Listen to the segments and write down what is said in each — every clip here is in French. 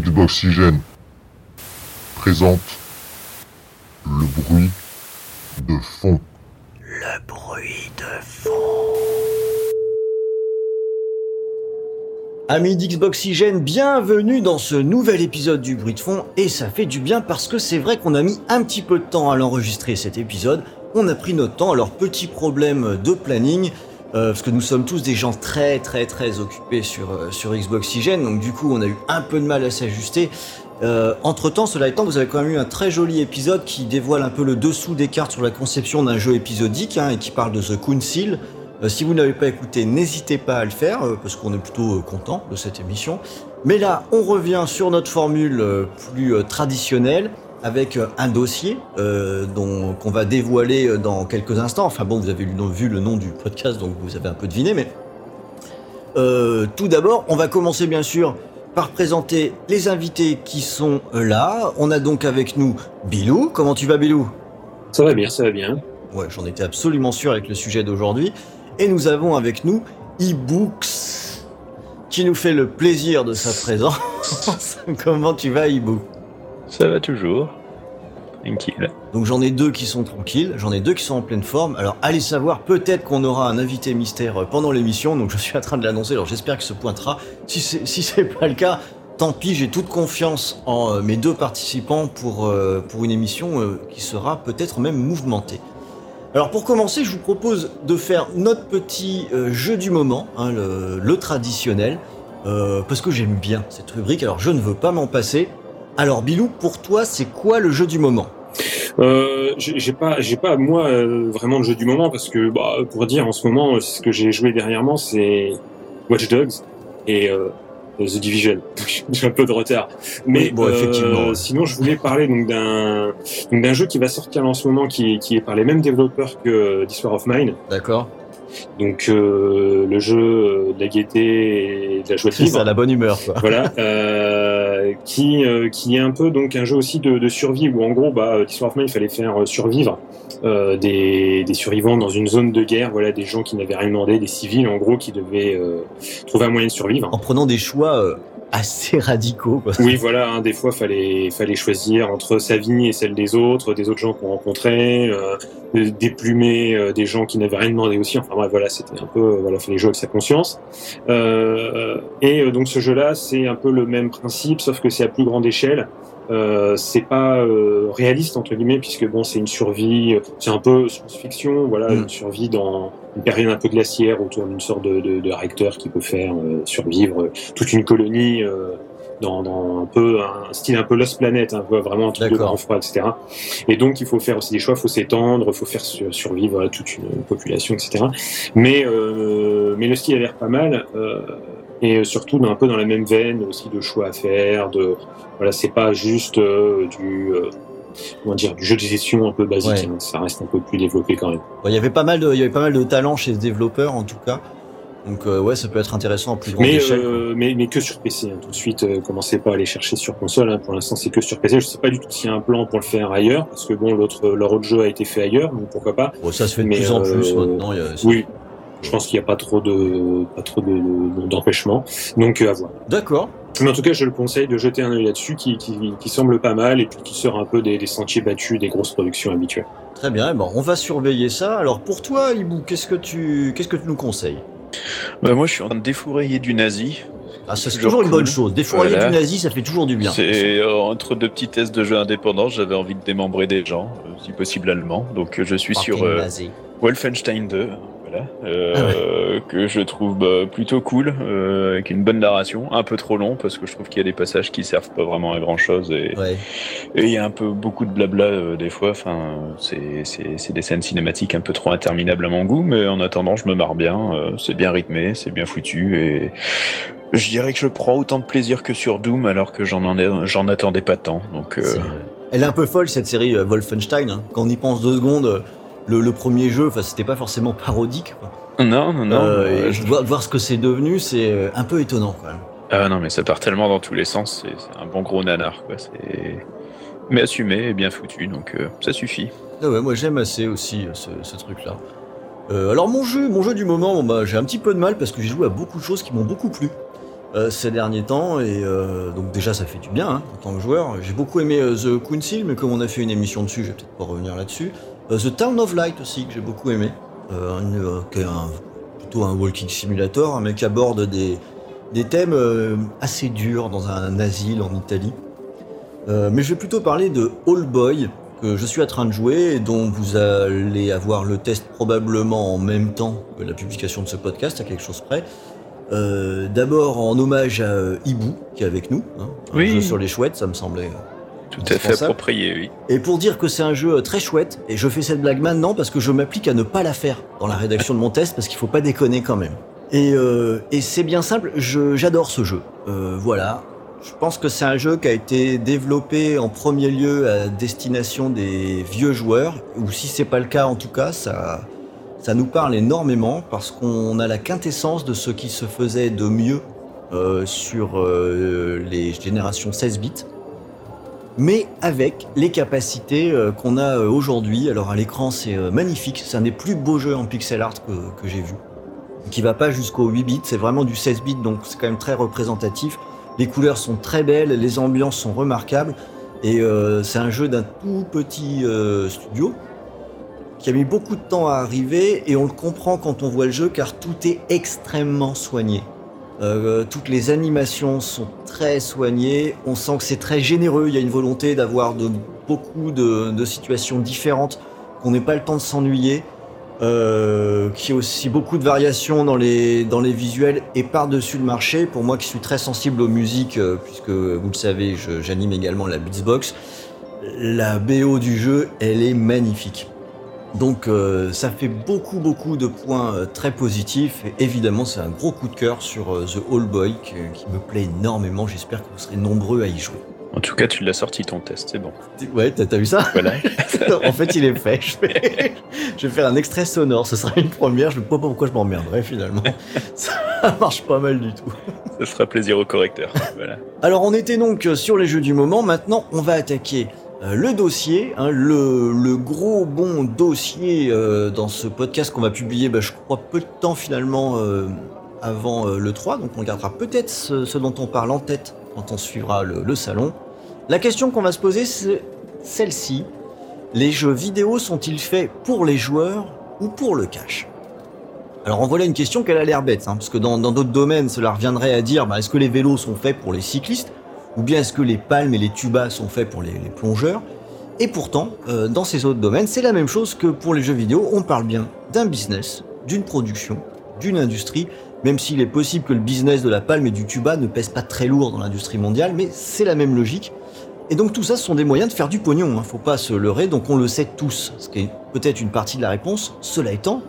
Xboxygène présente le bruit de fond. Le bruit de fond. Amis d'Xboxygène, bienvenue dans ce nouvel épisode du bruit de fond et ça fait du bien parce que c'est vrai qu'on a mis un petit peu de temps à l'enregistrer cet épisode. On a pris notre temps, alors petit problème de planning, euh, parce que nous sommes tous des gens très très très occupés sur, euh, sur Xboxygène, donc du coup on a eu un peu de mal à s'ajuster. Euh, entre temps, cela étant, vous avez quand même eu un très joli épisode qui dévoile un peu le dessous des cartes sur la conception d'un jeu épisodique hein, et qui parle de The Council. Si vous n'avez pas écouté, n'hésitez pas à le faire parce qu'on est plutôt content de cette émission. Mais là, on revient sur notre formule plus traditionnelle avec euh, un dossier euh, dont qu'on va dévoiler euh, dans quelques instants. Enfin bon, vous avez vu le nom du podcast, donc vous avez un peu deviné, mais euh, tout d'abord, on va commencer bien sûr par présenter les invités qui sont là. On a donc avec nous Bilou. Comment tu vas, Bilou? Ça va bien, ça va bien. Ouais, j'en étais absolument sûr avec le sujet d'aujourd'hui. Et nous avons avec nous eBooks, qui nous fait le plaisir de sa présence. Comment tu vas, eBook Ça va toujours. Tranquille. Donc j'en ai deux qui sont tranquilles, j'en ai deux qui sont en pleine forme. Alors allez savoir, peut-être qu'on aura un invité mystère euh, pendant l'émission, donc je suis en train de l'annoncer, alors j'espère qu'il se pointera. Si c'est si c'est pas le cas, tant pis, j'ai toute confiance en euh, mes deux participants pour, euh, pour une émission qui sera peut-être même mouvementée. Alors pour commencer, je vous propose de faire notre petit jeu du moment, hein, le, traditionnel, parce que j'aime bien cette rubrique, alors je ne veux pas m'en passer. Alors Bilou, pour toi, c'est quoi le jeu du moment? Euh, j'ai pas, j'ai pas moi euh, vraiment le jeu du moment parce que bah, pour dire en ce moment, ce que j'ai joué dernièrement, c'est Watch Dogs et euh, The Division. j'ai un peu de retard, mais Oui, bon, effectivement, sinon je voulais parler donc d'un jeu qui va sortir en ce moment, qui est, qui est par les mêmes développeurs que This War of Mine. D'accord Donc euh, le jeu euh, de la gaieté et de la joie de vivre. ça, la bonne humeur, quoi. voilà, euh, qui euh, qui est un peu donc un jeu aussi de, de survie où en gros bah Mine, il fallait faire survivre des, des survivants dans une zone de guerre, voilà des gens qui n'avaient rien demandé, des civils en gros qui devaient trouver un moyen de survivre. En prenant des choix assez radicaux, quoi. Oui, voilà, hein, des fois fallait fallait choisir entre sa vie et celle des autres, des autres gens qu'on rencontrait, euh, déplumer euh, des gens qui n'avaient rien demandé aussi. Enfin bref, voilà, c'était un peu euh, voilà, fallait jouer avec sa conscience. Euh, et euh, donc ce jeu-là, c'est un peu le même principe, sauf que c'est à plus grande échelle. Euh, c'est pas euh, réaliste entre guillemets puisque bon c'est une survie, euh, c'est un peu science-fiction, voilà Mm. une survie dans une période un peu glaciaire autour d'une sorte de, de, de recteur qui peut faire euh, survivre toute une colonie euh, dans, dans un peu un style un peu Lost Planet, hein, vraiment un truc de grand froid, etc. Et donc il faut faire aussi des choix, il faut s'étendre, il faut faire sur- survivre à toute une population, etc. Mais euh, mais le style a l'air pas mal. Euh, et surtout dans- un peu dans la même veine aussi de choix à faire, de voilà c'est pas juste euh, du euh, comment dire du jeu de gestion un peu basique, Ouais. hein, ça reste un peu plus développé quand même. Il y avait pas mal de, il y avait pas mal de talent chez ce développeur, en tout cas. Donc euh, ouais, ça peut être intéressant à plus grande Mais, échelle. euh, mais, mais que sur PC. hein. Tout de suite, euh, commencez pas à aller chercher sur console. hein. Pour l'instant, c'est que sur PC. Je sais pas du tout s'il y a un plan pour le faire ailleurs, parce que bon, l'autre, leur autre jeu a été fait ailleurs, donc pourquoi pas. Bon, ça se fait de mais, plus en euh, plus maintenant. il y a- Oui, je pense qu'il n'y a pas trop de, pas trop de, d'empêchement. Donc euh, à voir. D'accord. Mais en tout cas, je le conseille de jeter un œil là-dessus, qui, qui, qui semble pas mal et puis qui sort un peu des, des sentiers battus des grosses productions habituelles. Très bien. eh ben, on va surveiller ça. Alors pour toi, Ibou, qu'est-ce que tu, qu'est-ce que tu nous conseilles? Bah, moi, je suis en train de défourailler du nazi. Ah, ça c'est Toujours une bonne chose. Défourailler Voilà. du nazi, ça fait toujours du bien. C'est euh, entre deux petits tests de jeux indépendants, j'avais envie de démembrer des gens, euh, si possible allemands. Donc, euh, je suis sur euh. Wolfenstein 2, voilà, euh, Ah que je trouve bah, plutôt cool, euh, avec une bonne narration, un peu trop long parce que je trouve qu'il y a des passages qui servent pas vraiment à grand chose et Ouais. il y a un peu beaucoup de blabla euh, des fois. Enfin, c'est des scènes cinématiques un peu trop interminables à mon goût, mais en attendant, je me marre bien. c'est bien rythmé, c'est bien foutu et je dirais que je prends autant de plaisir que sur Doom alors que j'en en ai- j'en attendais pas tant. Donc Elle est un peu folle cette série Wolfenstein. hein. Quand on y pense deux secondes, le, le premier jeu, enfin c'était pas forcément parodique. quoi. non non non. Euh, je- voir, voir ce que c'est devenu, c'est euh, un peu étonnant quand même. Ah non mais ça part tellement dans tous les sens, c'est un bon gros nanar quoi. C'est mais assumé et bien foutu donc euh, ça suffit. Ah ouais, moi j'aime assez aussi ce, ce truc-là. Euh, alors mon jeu, mon jeu du moment, bon, bah, j'ai un petit peu de mal parce que j'ai joué à beaucoup de choses qui m'ont beaucoup plu. euh, ces derniers temps. Et euh, donc déjà, ça fait du bien hein, en tant que joueur. J'ai beaucoup aimé The Council, mais comme on a fait une émission dessus, je vais peut-être pas revenir là-dessus. Euh, The Town of Light aussi, que j'ai beaucoup aimé. Euh, un- euh, qui est un- plutôt un walking simulator, mais qui aborde des, des thèmes assez durs dans un asile en Italie. Mais je vais plutôt parler de All Boy, que je suis en train de jouer et dont vous allez avoir le test probablement en même temps que la publication de ce podcast, à quelque chose près. Euh, D'abord en hommage à euh, Ibu, qui est avec nous. hein, un Oui. jeu sur les chouettes, ça me semblait. Tout à fait approprié, oui. et pour dire que c'est un jeu euh, très chouette, et je fais cette blague maintenant parce que je m'applique à ne pas la faire dans la rédaction de mon test parce qu'il faut pas déconner quand même. Et, euh, et c'est bien simple, je- j'adore ce jeu. Euh, voilà. Je pense que c'est un jeu qui a été développé en premier lieu à destination des vieux joueurs, ou si c'est pas le cas en tout cas, ça, ça nous parle énormément parce qu'on a la quintessence de ce qui se faisait de mieux euh, sur les générations 16 bits mais avec les capacités euh, qu'on a euh, aujourd'hui. Alors à l'écran, c'est euh, magnifique. C'est un des plus beaux jeux en pixel art que, j'ai vu. Qui va pas jusqu'au 8 bits, c'est vraiment du 16 bits, donc c'est quand même très représentatif. Les couleurs sont très belles, les ambiances sont remarquables, et c'est un jeu d'un tout petit studio qui a mis beaucoup de temps à arriver, et on le comprend quand on voit le jeu, car tout est extrêmement soigné. Euh, toutes les animations sont très soignées. On sent que c'est très généreux. Il y a une volonté d'avoir de, beaucoup de, situations différentes, qu'on n'ait pas le temps de s'ennuyer. Euh, qu'il y ait aussi beaucoup de variations dans les, visuels et par-dessus le marché. Pour moi qui suis très sensible aux musiques, euh, puisque vous le savez, j'anime également la Beatsbox, la BO du jeu, elle est magnifique. Donc euh, ça fait beaucoup beaucoup de points euh, très positifs et évidemment c'est un gros coup de cœur sur euh, The All Boy qui, qui me plaît énormément. J'espère que vous serez nombreux à y jouer. En tout cas, tu l'as sorti ton test, c'est bon. Ouais, t'as vu ça? Voilà. En fait, il est fait. Je vais, je vais faire un extrait sonore. Ce sera une première. Je ne sais pas pourquoi je m'emmerderais finalement. Ça marche pas mal du tout. Ça fera plaisir au correcteur. Voilà. Alors on était donc sur les jeux du moment, maintenant on va attaquer le dossier, hein, le, gros bon dossier euh, dans ce podcast qu'on va publier, bah, je crois, peu de temps finalement euh, avant euh, le 3, donc on gardera peut-être ce, dont on parle en tête quand on suivra le, salon. La question qu'on va se poser, c'est celle-ci. Les jeux vidéo sont-ils faits pour les joueurs ou pour le cash? Alors en voilà une question qu'elle a l'air bête, hein, parce que dans dans d'autres domaines, cela reviendrait à dire, bah, est-ce que les vélos sont faits pour les cyclistes, ou bien est-ce que les palmes et les tubas sont faits pour les, plongeurs Et pourtant, euh, dans ces autres domaines, c'est la même chose que pour les jeux vidéo, on parle bien d'un business, d'une production, d'une industrie, même s'il est possible que le business de la palme et du tuba ne pèse pas très lourd dans l'industrie mondiale, mais c'est la même logique. Et donc tout ça, ce sont des moyens de faire du pognon, hein, faut pas se leurrer, donc on le sait tous, ce qui est peut-être une partie de la réponse. Cela étant,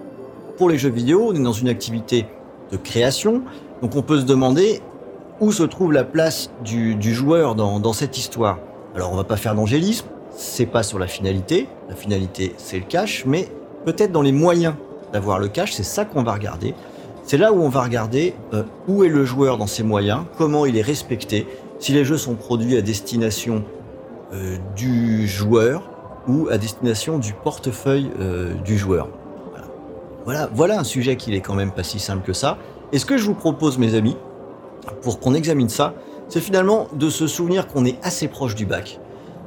pour les jeux vidéo, on est dans une activité de création, donc on peut se demander où se trouve la place du, joueur dans, cette histoire? Alors on va pas faire d'angélisme, c'est pas sur la finalité, la finalité c'est le cash, mais peut-être dans les moyens d'avoir le cash, c'est ça qu'on va regarder. C'est là où on va regarder euh, où est le joueur dans ses moyens, comment il est respecté, si les jeux sont produits à destination euh, du joueur ou à destination du portefeuille euh, du joueur. Voilà. voilà, voilà un sujet qui est quand même pas si simple que ça. Et ce que je vous propose, mes amis, pour qu'on examine ça, c'est finalement de se souvenir qu'on est assez proche du bac.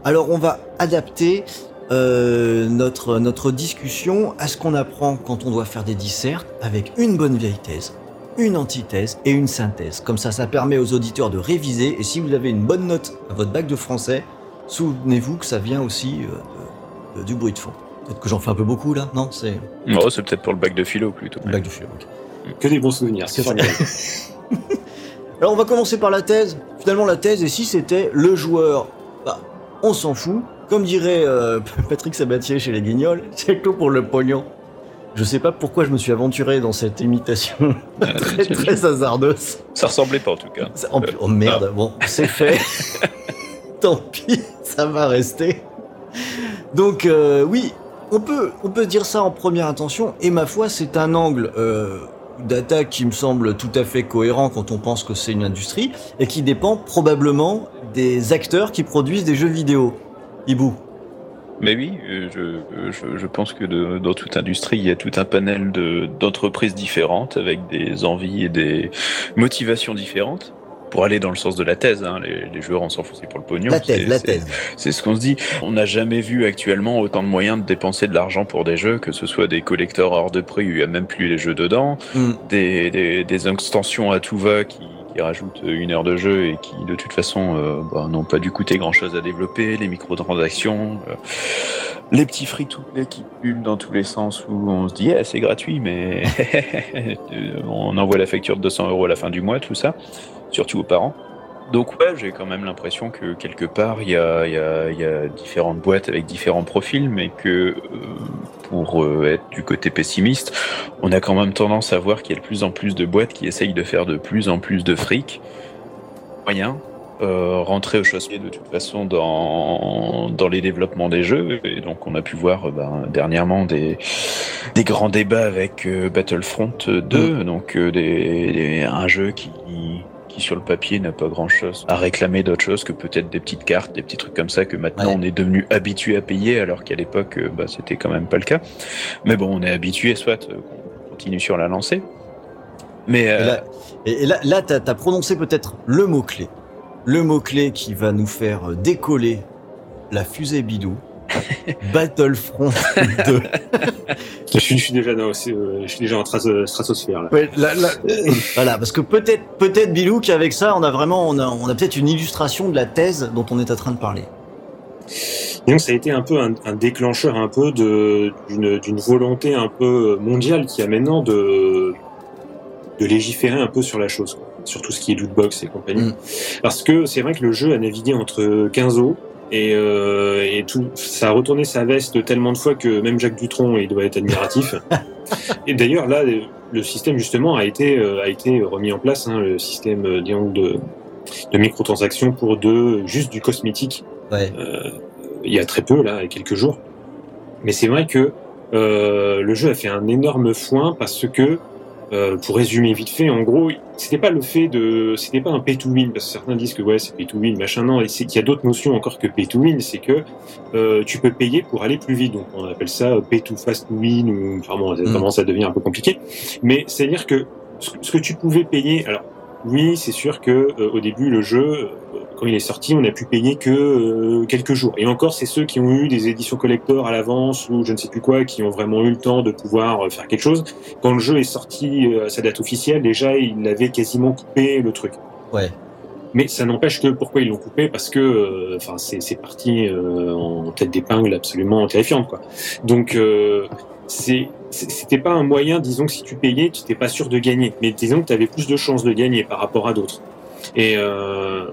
Alors on va adapter euh, notre, notre discussion à ce qu'on apprend quand on doit faire des dissertes avec une bonne vieille thèse, une antithèse et une synthèse. Comme ça, ça permet aux auditeurs de réviser et si vous avez une bonne note à votre bac de français, souvenez-vous que ça vient aussi euh, de- de- du bruit de fond. Peut-être que j'en fais un peu beaucoup là, non C'est Oh, c'est peut-être pour le bac de philo plutôt. une blague de philo. ok. Que des bons souvenirs, c'est formidable. Alors on va commencer par la thèse. Finalement la thèse, et si c'était le joueur? Bah, on s'en fout. Comme dirait euh, Patrick Sabatier chez les Guignols, c'est tout pour le pognon. Je sais pas pourquoi je me suis aventuré dans cette imitation très, très hasardeuse. Ça ressemblait pas en tout cas. Ça- en plus- oh merde, bon, c'est fait. Tant pis, ça va rester. Donc euh, oui, on peut, on peut dire ça en première intention, et ma foi, c'est un angle euh, d'attaque qui me semble tout à fait cohérent quand on pense que c'est une industrie, et qui dépend probablement des acteurs qui produisent des jeux vidéo. Hibou. Mais oui, euh, je, je, pense que de- dans toute industrie, il y a tout un panel de- d'entreprises différentes avec des envies et des motivations différentes. Pour aller dans le sens de la thèse, hein, les, joueurs en s'en foutent pour le pognon. La thèse, la thèse. C'est ce qu'on se dit. On n'a jamais vu actuellement autant de moyens de dépenser de l'argent pour des jeux, que ce soit des collecteurs hors de prix, il n'y a même plus les jeux dedans, mm. des, des, des, extensions à tout va qui, rajoutent une heure de jeu et qui de toute façon euh, bah, n'ont pas dû coûter grand chose à développer, les microtransactions, euh, les petits free-to-play qui pullent dans tous les sens où on se dit eh, c'est gratuit mais on envoie la facture de 200 euros à la fin du mois, tout ça surtout aux parents. Donc ouais, j'ai quand même l'impression que quelque part, il y a, y, a, y a, différentes boîtes avec différents profils, mais que euh, pour euh, être du côté pessimiste, on a quand même tendance à voir qu'il y a de plus en plus de boîtes qui essayent de faire de plus en plus de fric. Moyen, euh, rentrer au chausse-pied de toute façon dans, dans les développements des jeux. Et donc on a pu voir ben, dernièrement des, des grands débats avec Battlefront 2, donc des, un jeu qui sur le papier n'a pas grand chose à réclamer d'autre chose que peut-être des petites cartes, des petits trucs comme ça que maintenant on est devenu habitué à payer alors qu'à l'époque euh, bah, c'était quand même pas le cas. Mais bon, on est habitué, soit euh, on continue sur la lancée. Mais et là, là, tu as, prononcé peut-être le mot-clé. Le mot-clé qui va nous faire décoller la fusée bidou. Battlefront 2. je, suis, je, suis, déjà dans, je suis déjà en stratosphère. Là. voilà, parce que peut-être, peut-être Bilou qu'avec ça, on a vraiment, on a, on a peut-être une illustration de la thèse dont on est en train de parler. Et donc ça a été un peu un, un déclencheur un peu d'une, volonté un peu mondiale qui a maintenant de, de légiférer un peu sur la chose, sur tout ce qui est lootbox et compagnie. Mm. Parce que c'est vrai que le jeu a navigué entre 15 eaux et, euh, et, tout, ça a retourné sa veste tellement de fois que même Jacques Dutronc, il doit être admiratif. et d'ailleurs, là, le système justement a été euh, a été remis en place, hein, le système euh, de de microtransactions pour de juste du cosmétique. Ouais. Euh, il y a très peu là, quelques jours. Mais c'est vrai que euh, le jeu a fait un énorme foin parce que euh, pour résumer vite fait, en gros, c'était pas le fait de, c'était pas un pay to win parce que certains disent que ouais c'est pay to win, machin. Non, c'est qu'il y a d'autres notions encore que pay to win, c'est que euh, tu peux payer pour aller plus vite. Donc on appelle ça pay to fast win ou enfin bon, ça mm. commence à devenir un peu compliqué. Mais c'est à dire que ce que tu pouvais payer, alors oui, c'est sûr que euh, au début le jeu quand il est sorti, on n'a pu payer que euh, quelques jours. Et encore, c'est ceux qui ont eu des éditions collector à l'avance ou je ne sais plus quoi, qui ont vraiment eu le temps de pouvoir euh, faire quelque chose. Quand le jeu est sorti euh, à sa date officielle, déjà, il avait quasiment coupé le truc. Ouais. Mais ça n'empêche que pourquoi ils l'ont coupé? Parce que enfin c'est parti en tête d'épingle absolument terrifiante quoi. Donc c'était pas un moyen disons que si tu payais tu n'étais pas sûr de gagner mais disons que tu avais plus de chances de gagner par rapport à d'autres. Et euh,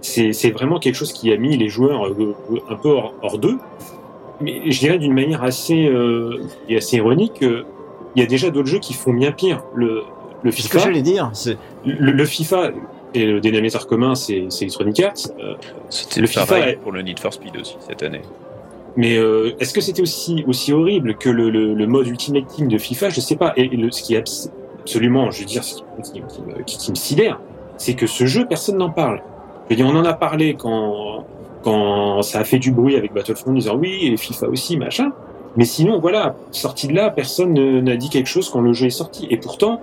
c'est vraiment quelque chose qui a mis les joueurs euh, un peu hors, d'eux. Mais je dirais d'une manière assez, euh, et assez ironique, euh, il y a déjà d'autres jeux qui font bien pire. Le, le FIFA. Ce que j'allais dire, le, le, FIFA et le dénominateur commun, c'est Electronic Arts. c'était le FIFA pour le Need for Speed aussi cette année. Mais est-ce que c'était aussi aussi horrible que le, le, mode Ultimate Team de FIFA? Je sais pas. Et, le, ce qui est absolument, je veux dire, ce qui, qui, qui me sidère, c'est que ce jeu, personne n'en parle. Je veux dire, on en a parlé quand, quand ça a fait du bruit avec Battlefront, en disant oui, et FIFA aussi, machin. Mais sinon, voilà, sorti de là, personne n'a dit quelque chose quand le jeu est sorti. Et pourtant,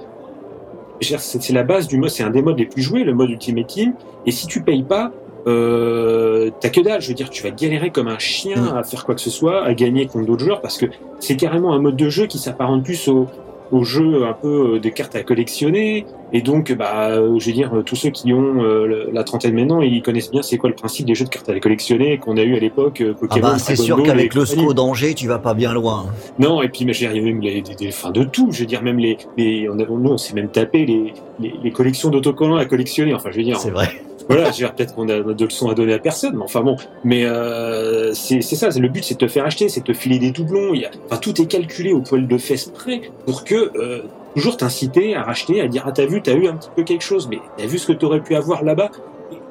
c'est la base du mode, c'est un des modes les plus joués, le mode Ultimate Team. Et si tu payes pas, euh, t'as que dalle. Je veux dire, tu vas galérer comme un chien mm. à faire quoi que ce soit, à gagner contre d'autres joueurs, parce que c'est carrément un mode de jeu qui s'apparente plus au, au jeu un peu euh, des cartes à collectionner. Et donc, bah, euh, je veux dire, tous ceux qui ont euh, la trentaine maintenant, ils connaissent bien c'est quoi le principe des jeux de cartes à collectionner qu'on a eu à l'époque. Ah bah, c'est sûr qu'avec le SCO d'Angers, tu vas pas bien loin. Non, et puis, mais j'ai même les, des, fins de tout. Je veux dire, même les, les on a, nous, on s'est même tapé les, les, les collections d'autocollants à collectionner. Enfin, je veux dire. C'est vrai voilà, peut-être qu'on a de leçons à donner à personne, mais enfin bon. Mais euh, c'est ça, le but, c'est de te faire acheter, c'est de te filer des doublons. Il y a, enfin, tout est calculé au poil de fesses près pour que euh, toujours t'inciter à racheter, à dire ah t'as vu, t'as eu un petit peu quelque chose, mais t'as vu ce que t'aurais pu avoir là-bas.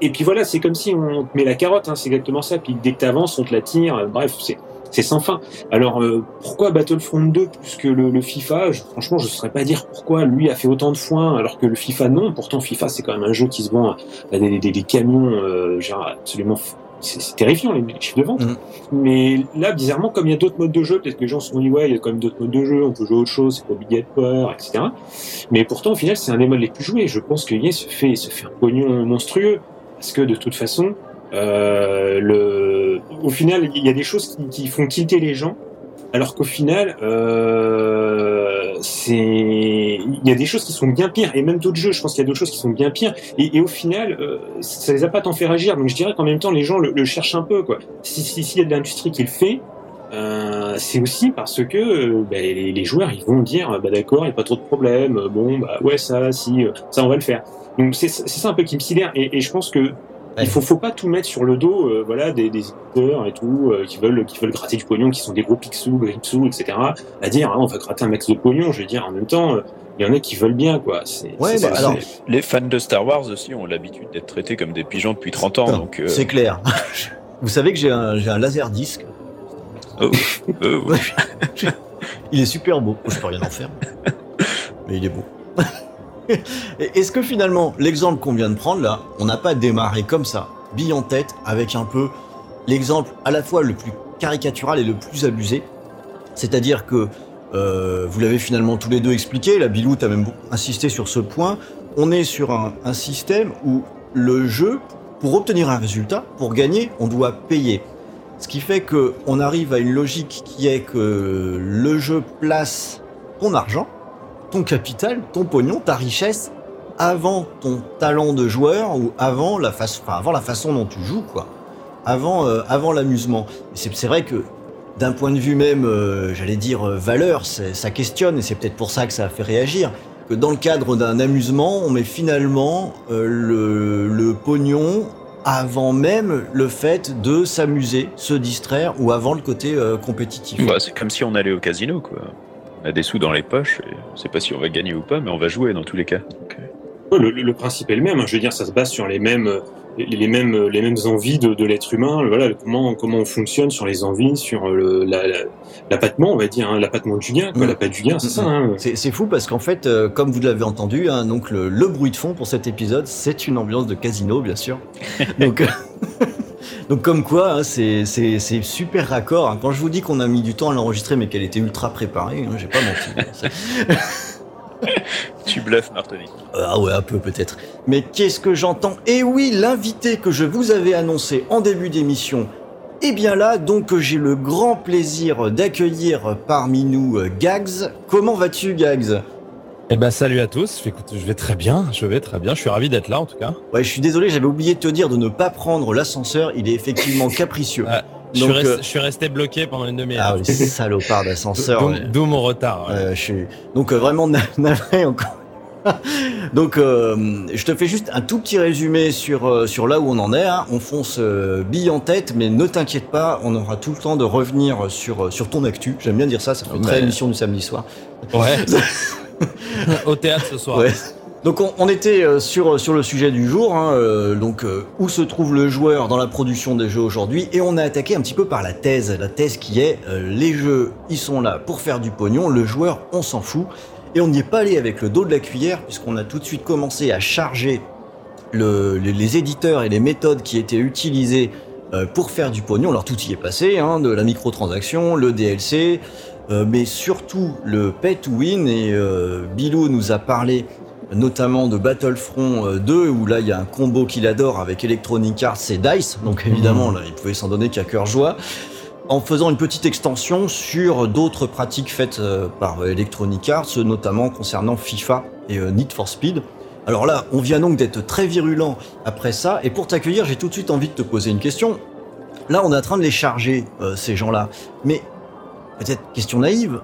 Et puis voilà, c'est comme si on te met la carotte, hein, c'est exactement ça. Puis dès que t'avances, on te la tire. Bref, c'est sans fin. Alors euh, pourquoi Battlefront 2 plus que le, FIFA? Franchement, je ne saurais pas dire pourquoi lui a fait autant de foin alors que le FIFA non. Pourtant, FIFA c'est quand même un jeu qui se vend à des camions euh, genre absolument c'est terrifiant les, chiffres de vente. Mhm. Mais là, bizarrement, comme il y a d'autres modes de jeu, peut-être que les gens se sont dit ouais, il y a quand même d'autres modes de jeu, on peut jouer à autre chose, c'est pas obligatoire, etc. Mais pourtant, au final, c'est un des modes les plus joués. Je pense que se fait, se fait un pognon monstrueux parce que de toute façon, euh, le, au final, il y a des choses qui, qui font tilter les gens, alors qu'au final, euh, c'est, il y a des choses qui sont bien pires, et même d'autres jeux, je pense qu'il y a d'autres choses qui sont bien pires, et, au final, euh, ça les a pas tant fait réagir. Donc je dirais qu'en même temps, les gens le, cherchent un peu, quoi. Si s'il si, y a de l'industrie qui le fait. Euh, c'est aussi parce que euh, bah, les, joueurs ils vont dire bah d'accord il n'y a pas trop de problème bon bah ouais ça si ça on va le faire donc c'est ça un peu qui me sidère et je pense que il faut, faut pas tout mettre sur le dos, euh, voilà, des, des éditeurs et tout, euh, qui veulent, qui veulent gratter du pognon, qui sont des gros pixous, gripsous, etc. À dire, hein, on va gratter un max de pognon. Je veux dire, en même temps, il y en a qui veulent bien, quoi. Ouais, bah, alors, les fans de Star Wars aussi ont l'habitude d'être traités comme des pigeons depuis 30 ans, donc. Euh... C'est clair. Vous savez que j'ai un, j'ai un laser disque. Oh, oh il est super beau. Je peux rien en faire, mais il est beau. Est-ce que finalement, l'exemple qu'on vient de prendre là, on n'a pas démarré comme ça, bille en tête, avec un peu l'exemple à la fois le plus caricatural et le plus abusé? C'est-à-dire que, euh, vous l'avez finalement tous les deux expliqué, la Bilou a même insisté sur ce point, on est sur un, un système où le jeu, pour obtenir un résultat, pour gagner, on doit payer. Ce qui fait que on arrive à une logique qui est que le jeu place ton argent, ton capital, ton pognon, ta richesse avant ton talent de joueur ou avant la, avant la façon dont tu joues, quoi. Avant, euh, avant l'amusement. C'est vrai que d'un point de vue même, euh, j'allais dire, euh, valeur, ça questionne et c'est peut-être pour ça que ça a fait réagir. Que dans le cadre d'un amusement, on met finalement le, pognon avant même le fait de s'amuser, se distraire ou avant le côté compétitif. Bah, c'est comme si on allait au casino, quoi. On a des sous dans les poches, et on sait pas si on va gagner ou pas, mais on va jouer dans tous les cas. Euh... le, le, principe est le même. Hein. Je veux dire, ça se base sur les mêmes, les, les mêmes, les mêmes envies de, de l'être humain. Voilà, comment, comment on fonctionne sur les envies, sur le, l'appâtement, on va dire, hein, l'appâtement du gain, quoi, mmh. la pâte du gain, c'est mmh. ça. Hein. C'est fou parce qu'en fait, euh, comme vous l'avez entendu, hein, donc le, le, bruit de fond pour cet épisode, c'est une ambiance de casino, bien sûr. donc. Donc comme quoi, hein, c'est super raccord. Hein. Quand je vous dis qu'on a mis du temps à l'enregistrer, mais qu'elle était ultra préparée, hein, j'ai pas menti. tu bluffes, Martoni. Ah ouais, un peu peut-être. Mais qu'est-ce que j'entends Eh oui, l'invité que je vous avais annoncé en début d'émission et bien là, donc j'ai le grand plaisir d'accueillir parmi nous Gags. Comment vas-tu, Gags? Eh ben salut à tous, écoute, je vais très bien, je vais très bien, je suis ravi d'être là en tout cas. Ouais, je suis désolé, j'avais oublié de te dire de ne pas prendre l'ascenseur, il est effectivement capricieux. Ah, je, Donc, suis resté, euh... je, suis resté, bloqué pendant une demi-heure. Ah oui, salopard d'ascenseur. D'où ouais. mon retard. Ouais. Euh, je suis... Donc euh, vraiment navré encore. Donc, euh, je te fais juste un tout petit résumé sur, euh, sur là où on en est. Hein. On fonce euh, bille en tête, mais ne t'inquiète pas, on aura tout le temps de revenir sur, sur ton actu. J'aime bien dire ça, ça fait une très émission du samedi soir. Ouais. Au théâtre ce soir. Ouais. Donc on, on était sur, sur le sujet du jour, hein, euh, donc euh, où se trouve le joueur dans la production des jeux aujourd'hui, et on a attaqué un petit peu par la thèse, la thèse qui est euh, les jeux, ils sont là pour faire du pognon, le joueur, on s'en fout. Et on n'y est pas allé avec le dos de la cuillère, puisqu'on a tout de suite commencé à charger le, les, les, éditeurs et les méthodes qui étaient utilisées euh, pour faire du pognon. Alors tout y est passé, hein, de la microtransaction, le DLC, euh, mais surtout le pay to win. Et euh, Bilou nous a parlé notamment de Battlefront 2, où là il y a un combo qu'il adore avec Electronic Arts et DICE. Donc évidemment, là, il pouvait s'en donner qu'à cœur joie en faisant une petite extension sur d'autres pratiques faites euh, par Electronic Arts, notamment concernant FIFA et euh, Need for Speed. Alors là, on vient donc d'être très virulent après ça, et pour t'accueillir, j'ai tout de suite envie de te poser une question. Là, on est en train de les charger, euh, ces gens-là. Mais, peut-être question naïve,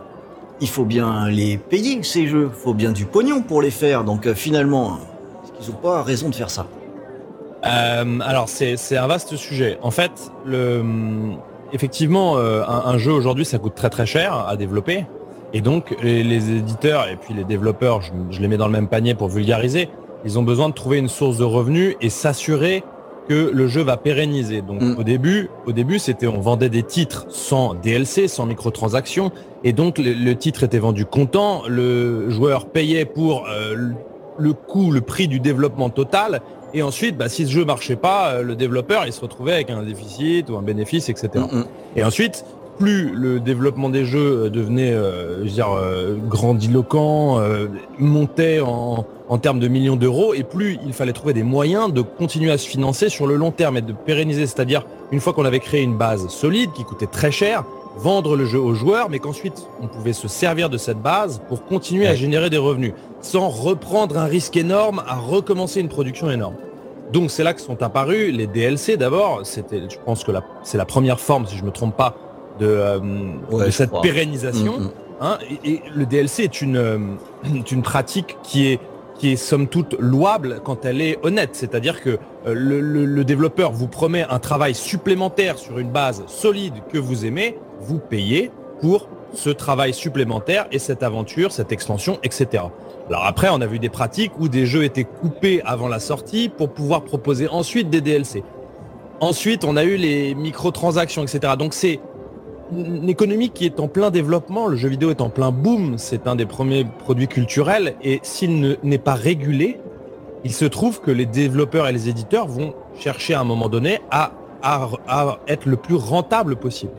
il faut bien les payer, ces jeux. Il faut bien du pognon pour les faire. Donc finalement, est-ce qu'ils n'ont pas raison de faire ça? Alors, c'est un vaste sujet. En fait, le effectivement, euh, un, un, jeu aujourd'hui, ça coûte très très cher à développer. Et donc, les, les éditeurs et puis les développeurs, je, je, les mets dans le même panier pour vulgariser, ils ont besoin de trouver une source de revenus et s'assurer que le jeu va pérenniser. Donc, mm. au début, au début, c'était on vendait des titres sans DLC, sans microtransactions, et donc le, le titre était vendu comptant. Le joueur payait pour euh, le coût, le prix du développement total, Et ensuite, bah, si ce jeu marchait pas, euh, le développeur, il se retrouvait avec un déficit ou un bénéfice, etc. Mm, mm. Et ensuite, plus le développement des jeux euh, devenait, euh, je veux dire, euh, grandiloquent, euh, montait en, en termes de millions d'euros, et plus il fallait trouver des moyens de continuer à se financer sur le long terme et de pérenniser. C'est-à-dire, une fois qu'on avait créé une base solide qui coûtait très cher, vendre le jeu aux joueurs, mais qu'ensuite on pouvait se servir de cette base pour continuer à générer des revenus, sans reprendre un risque énorme à recommencer une production énorme. Donc c'est là que sont apparus les DLC d'abord. C'était, je pense que c'est la première forme, si je me trompe pas, de, euh, Ouais, de je cette crois. pérennisation. Mm, mm. hein. et, et le DLC est une, euh, une pratique qui est qui est somme toute louable quand elle est honnête. C'est-à-dire que le, le- développeur vous promet un travail supplémentaire sur une base solide que vous aimez, vous payez pour ce travail supplémentaire et cette aventure, cette extension, etc. Alors après, on a vu des pratiques où des jeux étaient coupés avant la sortie pour pouvoir proposer ensuite des DLC. Ensuite, on a eu les microtransactions, etc. Donc c'est une économie qui est en plein développement, le jeu vidéo est en plein boom, c'est un des premiers produits culturels et s'il ne- n'est pas régulé, il se trouve que les développeurs et les éditeurs vont chercher à un moment donné à, à- être le plus rentable possible.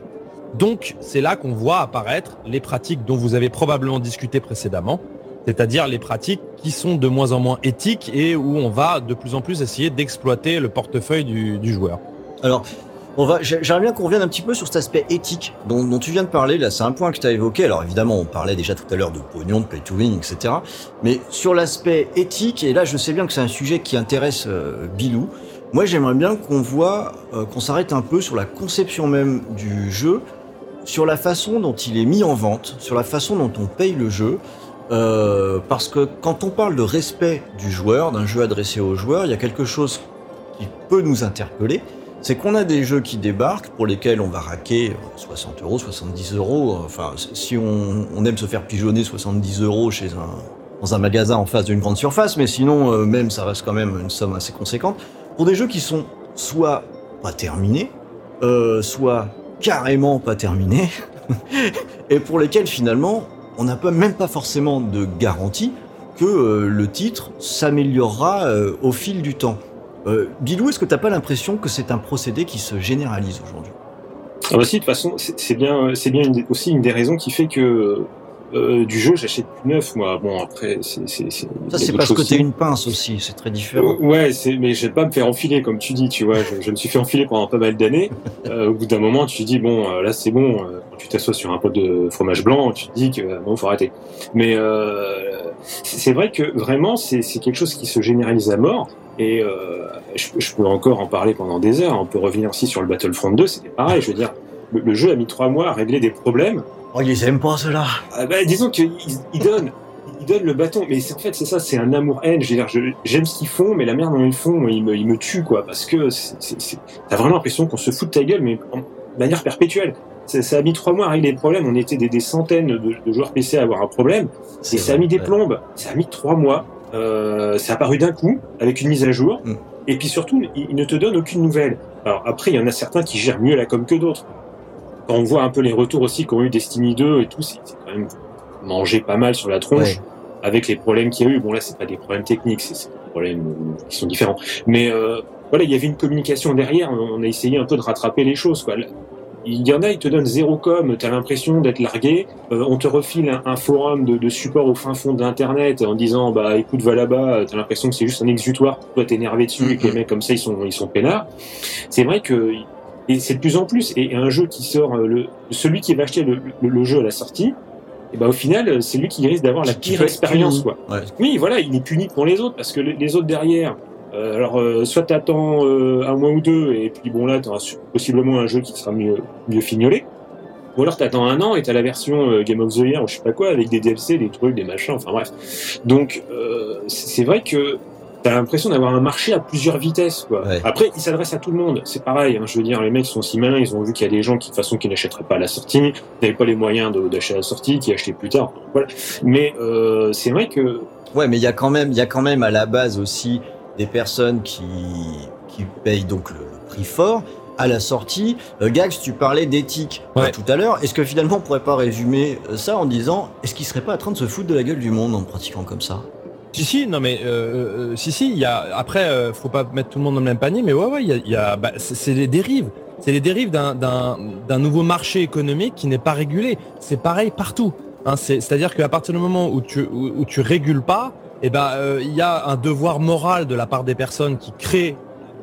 Donc c'est là qu'on voit apparaître les pratiques dont vous avez probablement discuté précédemment, c'est-à-dire les pratiques qui sont de moins en moins éthiques et où on va de plus en plus essayer d'exploiter le portefeuille du, du joueur. Alors, on va, j'ai- j'aimerais bien qu'on revienne un petit peu sur cet aspect éthique dont, tu viens de parler. Là, c'est un point que tu as évoqué. Alors, évidemment, on parlait déjà tout à l'heure de pognon, de play to win, etc. Mais sur l'aspect éthique, et là, je sais bien que c'est un sujet qui intéresse euh, Bilou. Moi, j'aimerais bien qu'on voit, euh, qu'on s'arrête un peu sur la conception même du jeu, sur la façon dont il est mis en vente, sur la façon dont on paye le jeu. Euh, parce que quand on parle de respect du joueur, d'un jeu adressé aux joueurs, il y a quelque chose qui peut nous interpeller c'est qu'on a des jeux qui débarquent pour lesquels on va raquer euh, 60 euros, 70 euros. euh, Enfin, si on, aime se faire pigeonner 70 euros dans un magasin en face d'une grande surface, mais sinon, euh, même, ça reste quand même une somme assez conséquente. Pour des jeux qui sont soit pas terminés, euh, soit carrément pas terminés, et pour lesquels finalement, on n'a même pas forcément de garantie que euh, le titre s'améliorera euh, au fil du temps. Euh, Bilou, est-ce que t'as pas l'impression que c'est un procédé qui se généralise aujourd'hui? Ah bah si, de toute façon, c'est bien, c'est bien une aussi une des raisons qui fait que euh, du jeu, j'achète plus neuf, moi. Bon, après, c'est... Ça, c'est parce que t'es une pince aussi, c'est très différent. Euh, Ouais, c'est, mais je vais pas me faire enfiler, comme tu dis, tu vois. Je, je me suis fait enfiler pendant pas mal d'années. Euh, au bout d'un moment, tu te dis, bon, euh, là, c'est bon. Quand tu t'assois sur un pot de fromage blanc, tu te dis que, bon, faut arrêter. Mais c'est vrai que vraiment, c'est quelque chose qui se généralise à mort. Et euh, je, je peux encore en parler pendant des heures. On peut revenir aussi sur le Battlefront 2, c'était pareil. Je veux dire, le, le jeu a mis trois mois à régler des problèmes. Oh, ils aiment pas cela. Ah bah, disons qu'ils ils donnent, ils donnent le bâton, mais en fait c'est ça, c'est un amour-haine. Je veux dire, je- j'aime ce qu'ils font, mais la merde dont ils font, ils me, ils me tuent quoi, parce que t'as vraiment l'impression qu'on se fout de ta gueule, mais en- de manière perpétuelle. Ça, ça a mis trois mois à régler les problèmes. On était des, des centaines de, de joueurs PC à avoir un problème, et ça a mis des plombes. Ça a mis trois mois. Euh, ça a apparu d'un coup avec une mise à jour, Mm. et puis surtout, ils ne te donnent aucune nouvelle. Alors après, il y en a certains qui gèrent mieux la com que d'autres. Quand on voit un peu les retours aussi qu'ont eu Destiny 2 et tout, c'est c'est quand même mangé pas mal sur la tronche Ouais. avec les problèmes qu'il y a eu. Bon là, c'est pas des problèmes techniques, c'est c'est des problèmes euh, qui sont différents. Mais euh, voilà, il y avait une communication derrière. On a essayé un peu de rattraper les choses. Quoi. Il y en a, ils te donnent zéro com, t'as l'impression d'être largué. Euh, on te refile un, un forum de, de support au fin fond d'internet en disant bah écoute va là-bas, t'as l'impression que c'est juste un exutoire pour toi t'énerver dessus et que les mecs comme ça ils sont ils sont peinards. C'est vrai que et c'est de plus en plus et un jeu qui sort euh, le celui qui va acheter le, le- le jeu à la sortie, et ben au final c'est lui qui risque d'avoir la pire expérience quoi. Ouais. Oui, voilà, il est puni pour les autres parce que les autres derrière, euh, alors euh, soit t'attends euh, un mois ou deux et puis bon là t'auras su- possiblement un jeu qui sera mieux mieux fignolé, ou alors t'attends un an et t'as la version euh, Game of the Year ou je sais pas quoi avec des DLC, des trucs, des machins, enfin bref. Donc euh, c'est vrai que t'as l'impression d'avoir un marché à plusieurs vitesses quoi. Ouais. Après il s'adresse à tout le monde, c'est pareil. hein, je veux dire les mecs sont si malins, ils ont vu qu'il y a des gens qui de toute façon qui n'achèteraient pas à la sortie, n'avaient pas les moyens d'acheter à la sortie, qui achetaient plus tard. Voilà. Mais euh, c'est vrai que Ouais, mais il y a quand même, il y a quand même à la base aussi des personnes qui qui payent donc le, le prix fort à la sortie. Euh, Gags, tu parlais d'éthique euh, Ouais. tout à l'heure. Est-ce que finalement on pourrait pas résumer euh, ça en disant est-ce qu'il serait pas en train de se foutre de la gueule du monde en pratiquant comme ça? Si si non mais euh, si si il y a après euh, faut pas mettre tout le monde dans le même panier mais ouais ouais il y a, il y a bah, c'est les dérives c'est les dérives d'un nouveau marché économique qui n'est pas régulé c'est pareil partout hein, c'est à dire qu'à partir du moment où tu où, où tu régules pas eh ben euh, il y a un devoir moral de la part des personnes qui créent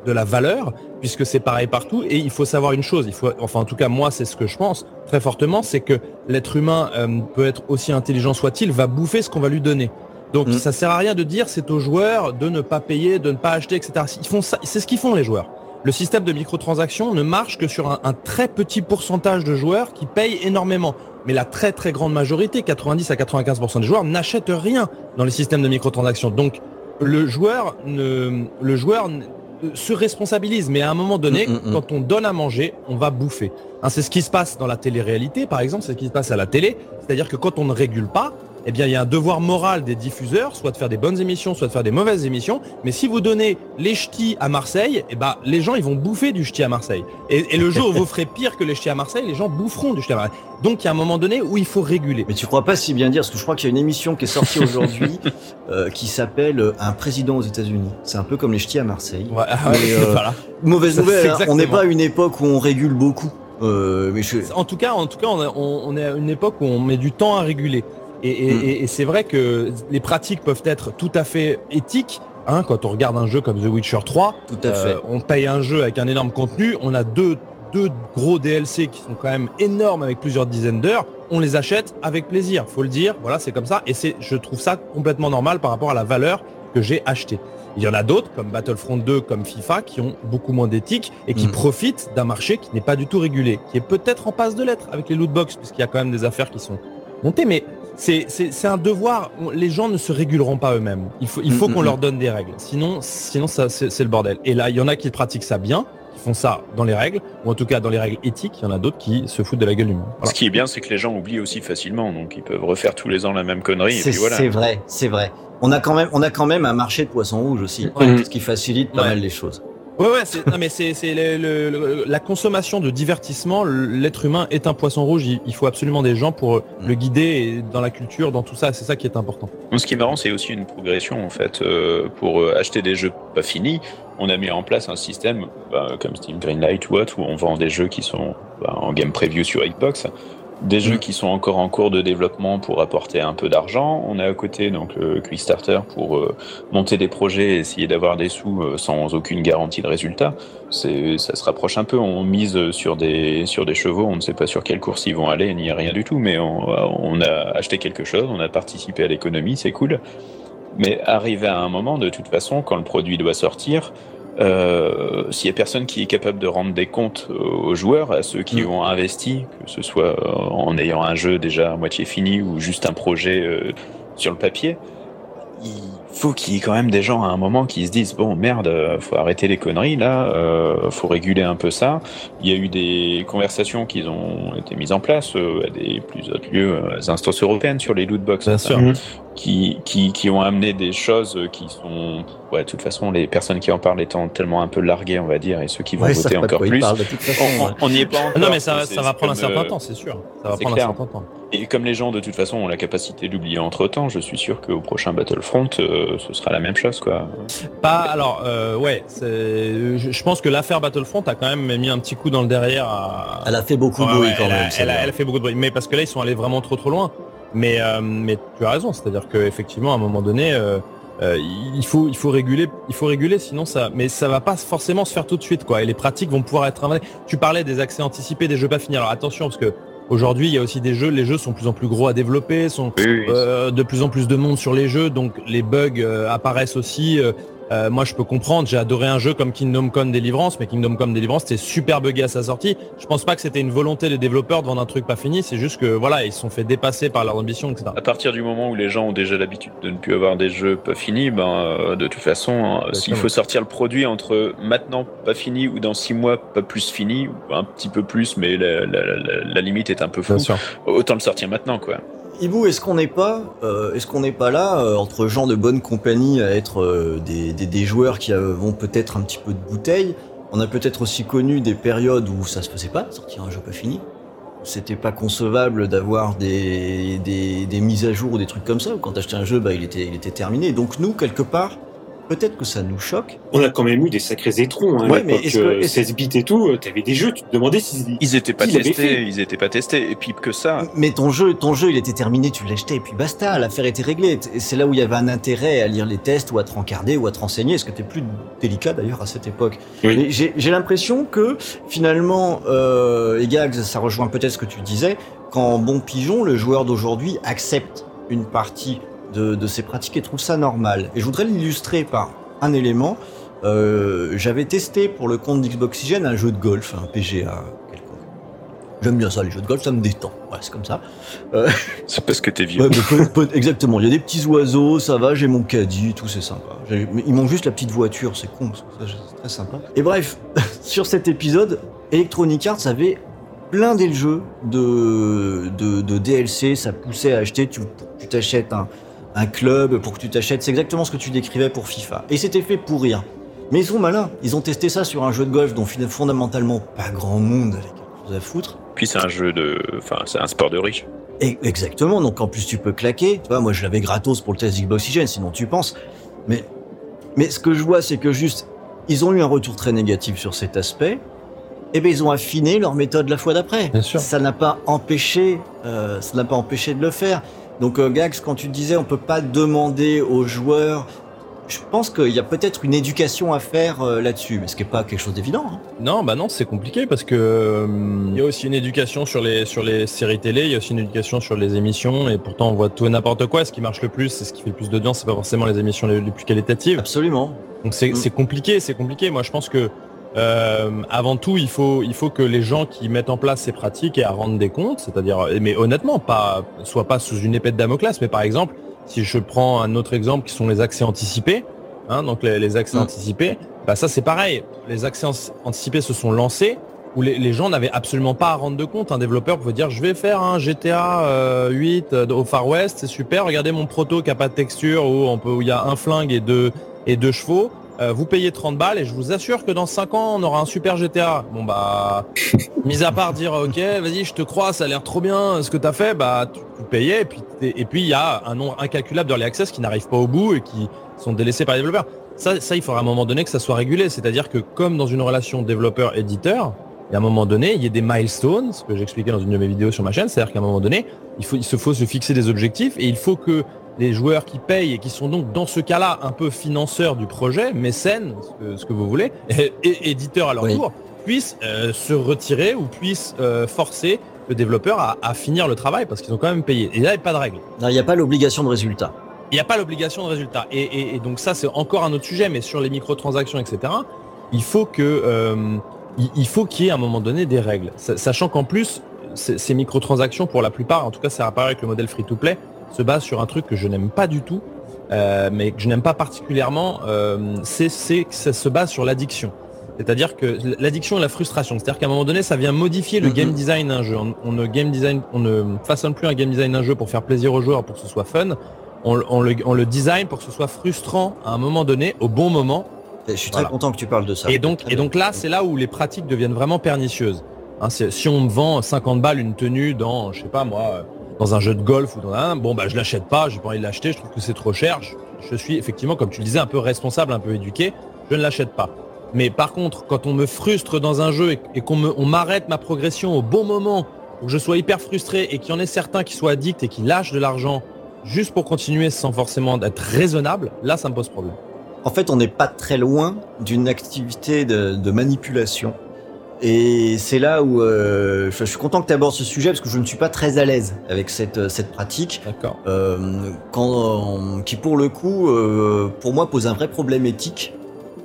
de la valeur puisque c'est pareil partout et il faut savoir une chose il faut enfin en tout cas moi c'est ce que je pense très fortement c'est que l'être humain euh, peut être aussi intelligent soit-il va bouffer ce qu'on va lui donner donc Mm. ça sert à rien de dire c'est aux joueurs de ne pas payer, de ne pas acheter, etc. Ils font ça, c'est ce qu'ils font les joueurs. Le système de microtransactions ne marche que sur un, un très petit pourcentage de joueurs qui payent énormément. Mais la très très grande majorité, 90 à 95% des joueurs, n'achètent rien dans les systèmes de microtransactions. Donc le joueur ne, le joueur ne- se responsabilise, mais à un moment donné, Mm, mm, mm. quand on donne à manger, on va bouffer. Hein, c'est ce qui se passe dans la télé-réalité, par exemple, c'est ce qui se passe à la télé. C'est-à-dire que quand on ne régule pas, eh bien, il y a un devoir moral des diffuseurs, soit de faire des bonnes émissions, soit de faire des mauvaises émissions. Mais si vous donnez les ch'tis à Marseille, eh ben, les gens, ils vont bouffer du ch'ti à Marseille. Et, et le jour où vous ferez pire que les ch'tis à Marseille, les gens boufferont du ch'ti à Marseille. Donc, il y a un moment donné où il faut réguler. Mais tu crois pas si bien dire, parce que je crois qu'il y a une émission qui est sortie aujourd'hui euh, qui s'appelle euh, Un président aux États-Unis. C'est un peu comme les ch'tis à Marseille. Ouais, Mais, euh, voilà. Mauvaise nouvelle, hein, on n'est pas à une époque où on régule beaucoup. Euh, mais je... En tout cas, en tout cas, on- on est à une époque où on met du temps à réguler. Et, et- Mm. et- et c'est vrai que les pratiques peuvent être tout à fait éthiques. Hein, quand on regarde un jeu comme The Witcher 3, Tout à fait. Euh, on paye un jeu avec un énorme contenu, on a deux, deux gros DLC qui sont quand même énormes avec plusieurs dizaines d'heures, on les achète avec plaisir, faut le dire, voilà, c'est comme ça, et c'est, je trouve ça complètement normal par rapport à la valeur que j'ai acheté. Il y en a d'autres, comme Battlefront 2, comme FIFA, qui ont beaucoup moins d'éthique et qui Mm. profitent d'un marché qui n'est pas du tout régulé, qui est peut-être en passe de l'être avec les lootbox, puisqu'il y a quand même des affaires qui sont montées, mais c'est, c'est, c'est un devoir. Les gens ne se réguleront pas eux-mêmes. Il faut, il faut Mm, qu'on mm, leur donne des règles. Sinon, sinon ça, c'est, c'est le bordel. Et là, il y en a qui pratiquent ça bien, qui font ça dans les règles, ou en tout cas dans les règles éthiques. Il y en a d'autres qui se foutent de la gueule du monde. Voilà. Ce qui est bien, c'est que les gens oublient aussi facilement, donc ils peuvent refaire tous les ans la même connerie, et C'est puis voilà. c'est vrai, c'est vrai. On a quand même, on a quand même un marché de poissons rouges aussi, ce qui facilite pas Ouais. mal les choses. Ouais, ouais, c'est, non, mais c'est, c'est le- le- le- la consommation de divertissement. L'être humain est un poisson rouge. Il, il faut absolument des gens pour le guider et dans la culture, dans tout ça. C'est ça qui est important. Ce qui est marrant, c'est aussi une progression en fait. Euh, pour euh, acheter des jeux pas finis, on a mis en place un système bah, comme Steam Greenlight ou autre où on vend des jeux qui sont bah, en game preview sur Xbox, des jeux Mm. qui sont encore en cours de développement pour apporter un peu d'argent. On a à côté donc le Kickstarter pour euh, monter des projets et essayer d'avoir des sous euh, sans aucune garantie de résultat. C'est ça se rapproche un peu. On mise sur des sur des chevaux. On ne sait pas sur quelle course ils vont aller ni rien du tout. Mais on, on a acheté quelque chose. On a participé à l'économie. C'est cool. Mais arrivé à un moment, de toute façon, quand le produit doit sortir, euh, s'il y a personne qui est capable de rendre des comptes aux joueurs, à ceux qui Mm. ont investi, que ce soit euh, en ayant un jeu déjà à moitié fini ou juste un projet euh, sur le papier, faut qu'il y ait quand même des gens à un moment qui se disent bon merde, faut arrêter les conneries là, euh, faut réguler un peu ça. Il y a eu des conversations qui ont été mises en place euh, à des plus autres lieux, euh, instances européennes sur les loot box Bien sûr. Mhm. qui, qui, qui ont amené des choses qui sont, ouais, de toute façon, les personnes qui en parlent étant tellement un peu larguées, on va dire, et ceux qui vont Ouais, voter encore plus. façon. On n'y est pas encore. Non, mais ça, ça va prendre un certain euh, temps, c'est sûr. Ça va c'est prendre clair. un certain temps. Et comme les gens, de toute façon, ont la capacité d'oublier entre temps, je suis sûr qu'au prochain Battlefront, euh, ce sera la même chose, quoi. Pas, alors, euh, ouais, c'est- je, pense que l'affaire Battlefront a quand même mis un petit coup dans le derrière à. Elle a fait beaucoup de bruit ouais, quand elle, a, même. elle, a, elle a fait beaucoup de bruit. Mais parce que là, ils sont allés vraiment trop trop loin. Mais, euh, mais tu as raison, c'est-à-dire qu'effectivement, à un moment donné, euh, euh, il faut il faut réguler, il faut réguler, sinon ça. Mais ça va pas forcément se faire tout de suite, quoi. Et les pratiques vont pouvoir être inventées. Tu parlais des accès anticipés, des jeux pas finis. Alors attention, parce que aujourd'hui, il y a aussi des jeux. Les jeux sont de plus en plus gros à développer, sont euh, de plus en plus de monde sur les jeux, donc les bugs euh, apparaissent aussi. Euh, moi, je peux comprendre. J'ai adoré un jeu comme Kingdom Come Deliverance, mais Kingdom Come Deliverance, c'était super buggé à sa sortie. Je pense pas que c'était une volonté des développeurs de vendre un truc pas fini. C'est juste que voilà, ils se sont fait dépasser par leur ambition, etc. À partir du moment où les gens ont déjà l'habitude de ne plus avoir des jeux pas finis, ben, euh, de toute façon, euh, s'il faut sortir le produit entre maintenant pas fini ou dans six mois pas plus fini, un petit peu plus, mais la, la- la- la limite est un peu floue, autant le sortir maintenant, quoi. Hibou, est-ce qu'on n'est pas, euh, est-ce qu'on n'est pas là euh, entre gens de bonne compagnie à être euh, des, joueurs qui vont peut-être un petit peu de bouteille? On a peut-être aussi connu des périodes où ça se faisait pas, sortir un jeu pas fini. c'était pas concevable d'avoir des, des, des mises à jour ou des trucs comme ça. Quand t'achetais un jeu, bah, il était, il était terminé. Donc nous, quelque part, peut-être que ça nous choque. On a quand même eu des sacrés étrons. Hein, Ouais, à mais que- euh, est-ce- 16 bits et tout, euh, t'avais des jeux, tu te demandais s'ils Ils étaient pas testés, ils étaient pas testés. Et puis que ça, Mais ton jeu, ton jeu, il était terminé, tu l'achetais et puis basta, l'affaire était réglée. Et c'est là où il y avait un intérêt à lire les tests ou à te rencarder ou à te renseigner, ce qui était plus délicat d'ailleurs à cette époque. Oui. Mais j'ai j'ai l'impression que finalement, euh, et Gags, ça rejoint peut-être ce que tu disais, quand bon pigeon, le joueur d'aujourd'hui accepte une partie de, de ces pratiques et trouve ça normal. Et je voudrais l'illustrer par un élément. Euh, J'avais testé pour le compte d'Xboxygène un jeu de golf, un PGA quelconque. J'aime bien ça, les jeux de golf, ça me détend. Ouais, c'est comme ça. c'est parce que t'es vieux. Ouais, exactement. Il y a des petits oiseaux, ça va, j'ai mon caddie, tout c'est sympa. J'ai- mais Il manque juste la petite voiture, c'est con, c'est très sympa. Et bref, sur cet épisode, Electronic Arts avait blindé le jeu de, de, de DLC, ça poussait à acheter, tu tu t'achètes un, un club, pour que tu t'achètes, c'est exactement ce que tu décrivais pour FIFA. Et c'était fait pour rien. Mais ils sont malins, ils ont testé ça sur un jeu de golf dont fondamentalement pas grand monde avait quelque chose à foutre. Puis c'est un jeu de, enfin c'est un sport de riche. Et- Exactement, donc en plus tu peux claquer. Tu vois, moi je l'avais gratos pour le test Xboxygène, sinon tu penses. Mais, mais ce que je vois, c'est que juste, ils ont eu un retour très négatif sur cet aspect. Et ben ils ont affiné leur méthode la fois d'après. Bien sûr. Ça n'a pas empêché, euh, ça n'a pas empêché de le faire. Donc euh, Gax, quand tu disais on peut pas demander aux joueurs, je pense qu'il y a peut-être une éducation à faire euh, là-dessus, mais ce qui est pas quelque chose d'évident. hein. Non, bah non, c'est compliqué parce que euh, il y a aussi une éducation sur les sur les séries télé, il y a aussi une éducation sur les émissions et pourtant on voit tout et n'importe quoi. Ce qui marche le plus, c'est ce qui fait le plus d'audience, c'est pas forcément les émissions les, les plus qualitatives. Absolument. Donc c'est Mm. c'est compliqué, c'est compliqué. Moi, je pense que euh, avant tout, il faut il faut que les gens qui mettent en place ces pratiques aient à rendre des comptes, c'est-à-dire, mais honnêtement, pas soit pas sous une épée de Damoclès, mais par exemple, si je prends un autre exemple qui sont les accès anticipés, hein, donc les, les accès Mm. anticipés, bah ça c'est pareil. Les accès an- anticipés se sont lancés où les, les gens n'avaient absolument pas à rendre de compte. Un développeur pouvait dire je vais faire un GTA euh, 8 euh, au Far West, c'est super. Regardez mon proto qui a pas de texture où on peut où il y a un flingue et deux et deux chevaux. Euh, vous payez 30 balles et je vous assure que dans 5 ans on aura un super GTA. Bon bah, mis à part dire ok vas-y je te crois ça a l'air trop bien ce que t'as fait bah tu, tu payais et puis et il y a un nombre incalculable d'early access qui n'arrivent pas au bout et qui sont délaissés par les développeurs. Ça, ça il faudra à un moment donné que ça soit régulé, c'est-à-dire que comme dans une relation développeur-éditeur, il y a un moment donné, il y a des milestones, ce que j'expliquais dans une de mes vidéos sur ma chaîne, c'est-à-dire qu'à un moment donné, il faut, il se faut se fixer des objectifs et il faut que les joueurs qui payent et qui sont donc dans ce cas-là un peu financeurs du projet, mécènes, ce que, ce que vous voulez, et, et éditeurs à leur Oui. tour, puissent euh, se retirer ou puissent euh, forcer le développeur à, à finir le travail parce qu'ils ont quand même payé. Et là, il n'y a pas de règle. Non, Il n'y a pas l'obligation de résultat. Il n'y a pas l'obligation de résultat. Et, et- et donc ça, c'est encore un autre sujet, mais sur les microtransactions, etc., il faut que euh, il, faut qu'il y ait à un moment donné des règles. Sa- Sachant qu'en plus, ces, ces microtransactions, pour la plupart, en tout cas, ça apparaît avec le modèle free-to-play, se basent sur un truc que je n'aime pas du tout, euh, mais que je n'aime pas particulièrement, euh, c'est que ça se base sur l'addiction. C'est-à-dire que l'addiction et la frustration. C'est-à-dire qu'à un moment donné, ça vient modifier le Mhm. game design d'un jeu. On, on ne game design, on ne façonne plus un game design d'un jeu pour faire plaisir aux joueurs, pour que ce soit fun. On, le- on le, on le design pour que ce soit frustrant à un moment donné, au bon moment. Je suis très content que tu parles de ça. Et donc, et donc là, c'est là où les pratiques deviennent vraiment pernicieuses. Hein, si on me vend 50 balles une tenue dans, je sais pas moi, dans un jeu de golf ou dans un, bon bah je l'achète pas, j'ai pas envie de l'acheter, je trouve que c'est trop cher. Je, suis effectivement, comme tu le disais, un peu responsable, un peu éduqué, je ne l'achète pas. Mais par contre, quand on me frustre dans un jeu et, qu'on m'arrête ma progression au bon moment, où je sois hyper frustré et qu'il y en ait certains qui soient addicts et qui lâchent de l'argent juste pour continuer sans forcément être raisonnable, là ça me pose problème. En fait, on n'est pas très loin d'une activité de manipulation. Et c'est là où euh, je, suis content que tu abordes ce sujet parce que je ne suis pas très à l'aise avec cette, euh, cette pratique. D'accord. euh, quand, qui pour le coup, euh, pour moi, pose un vrai problème éthique.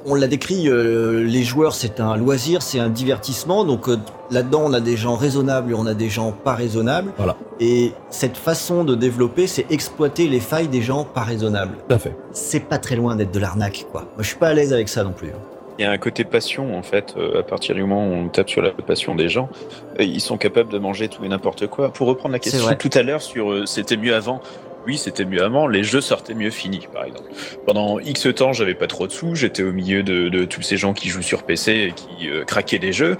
On l'a décrit, les joueurs, c'est un loisir, c'est un divertissement. Donc là-dedans, on a des gens raisonnables et on a des gens pas raisonnables. Voilà. Et cette façon de développer, c'est exploiter les failles des gens pas raisonnables. Tout à fait. C'est pas très loin d'être de l'arnaque, quoi. Moi, je suis pas à l'aise avec ça non plus. hein. Il y a un côté passion en fait. euh, à partir du moment où on tape sur la passion des gens, ils sont capables de manger tout et n'importe quoi. Pour reprendre la question tout à l'heure sur euh, c'était mieux avant. Oui, c'était mieux avant, les jeux sortaient mieux finis, par exemple. Pendant X temps, j'avais pas trop de sous, j'étais au milieu de, tous ces gens qui jouent sur PC et qui euh, craquaient des jeux.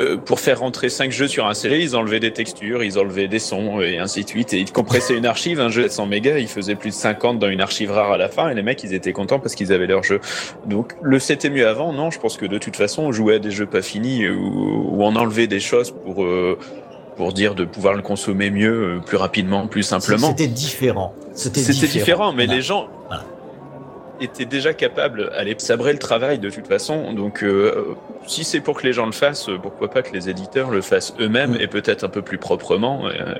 Euh, pour faire rentrer 5 jeux sur un CD, ils enlevaient des textures, ils enlevaient des sons et ainsi de suite. Et ils compressaient une archive, un jeu de 100 mégas, ils faisaient plus de 50 dans une archive rare à la fin et les mecs, ils étaient contents parce qu'ils avaient leur jeu. Donc, le c'était mieux avant, non, je pense que de toute façon, on jouait à des jeux pas finis ou, on enlevait des choses pour... Euh, pour dire de pouvoir le consommer mieux, plus rapidement, plus simplement. C'était différent. C'était différent. mais les gens, était déjà capable d'aller sabrer le travail de toute façon. Donc, euh, si c'est pour que les gens le fassent, pourquoi pas que les éditeurs le fassent eux-mêmes et peut-être un peu plus proprement. Euh,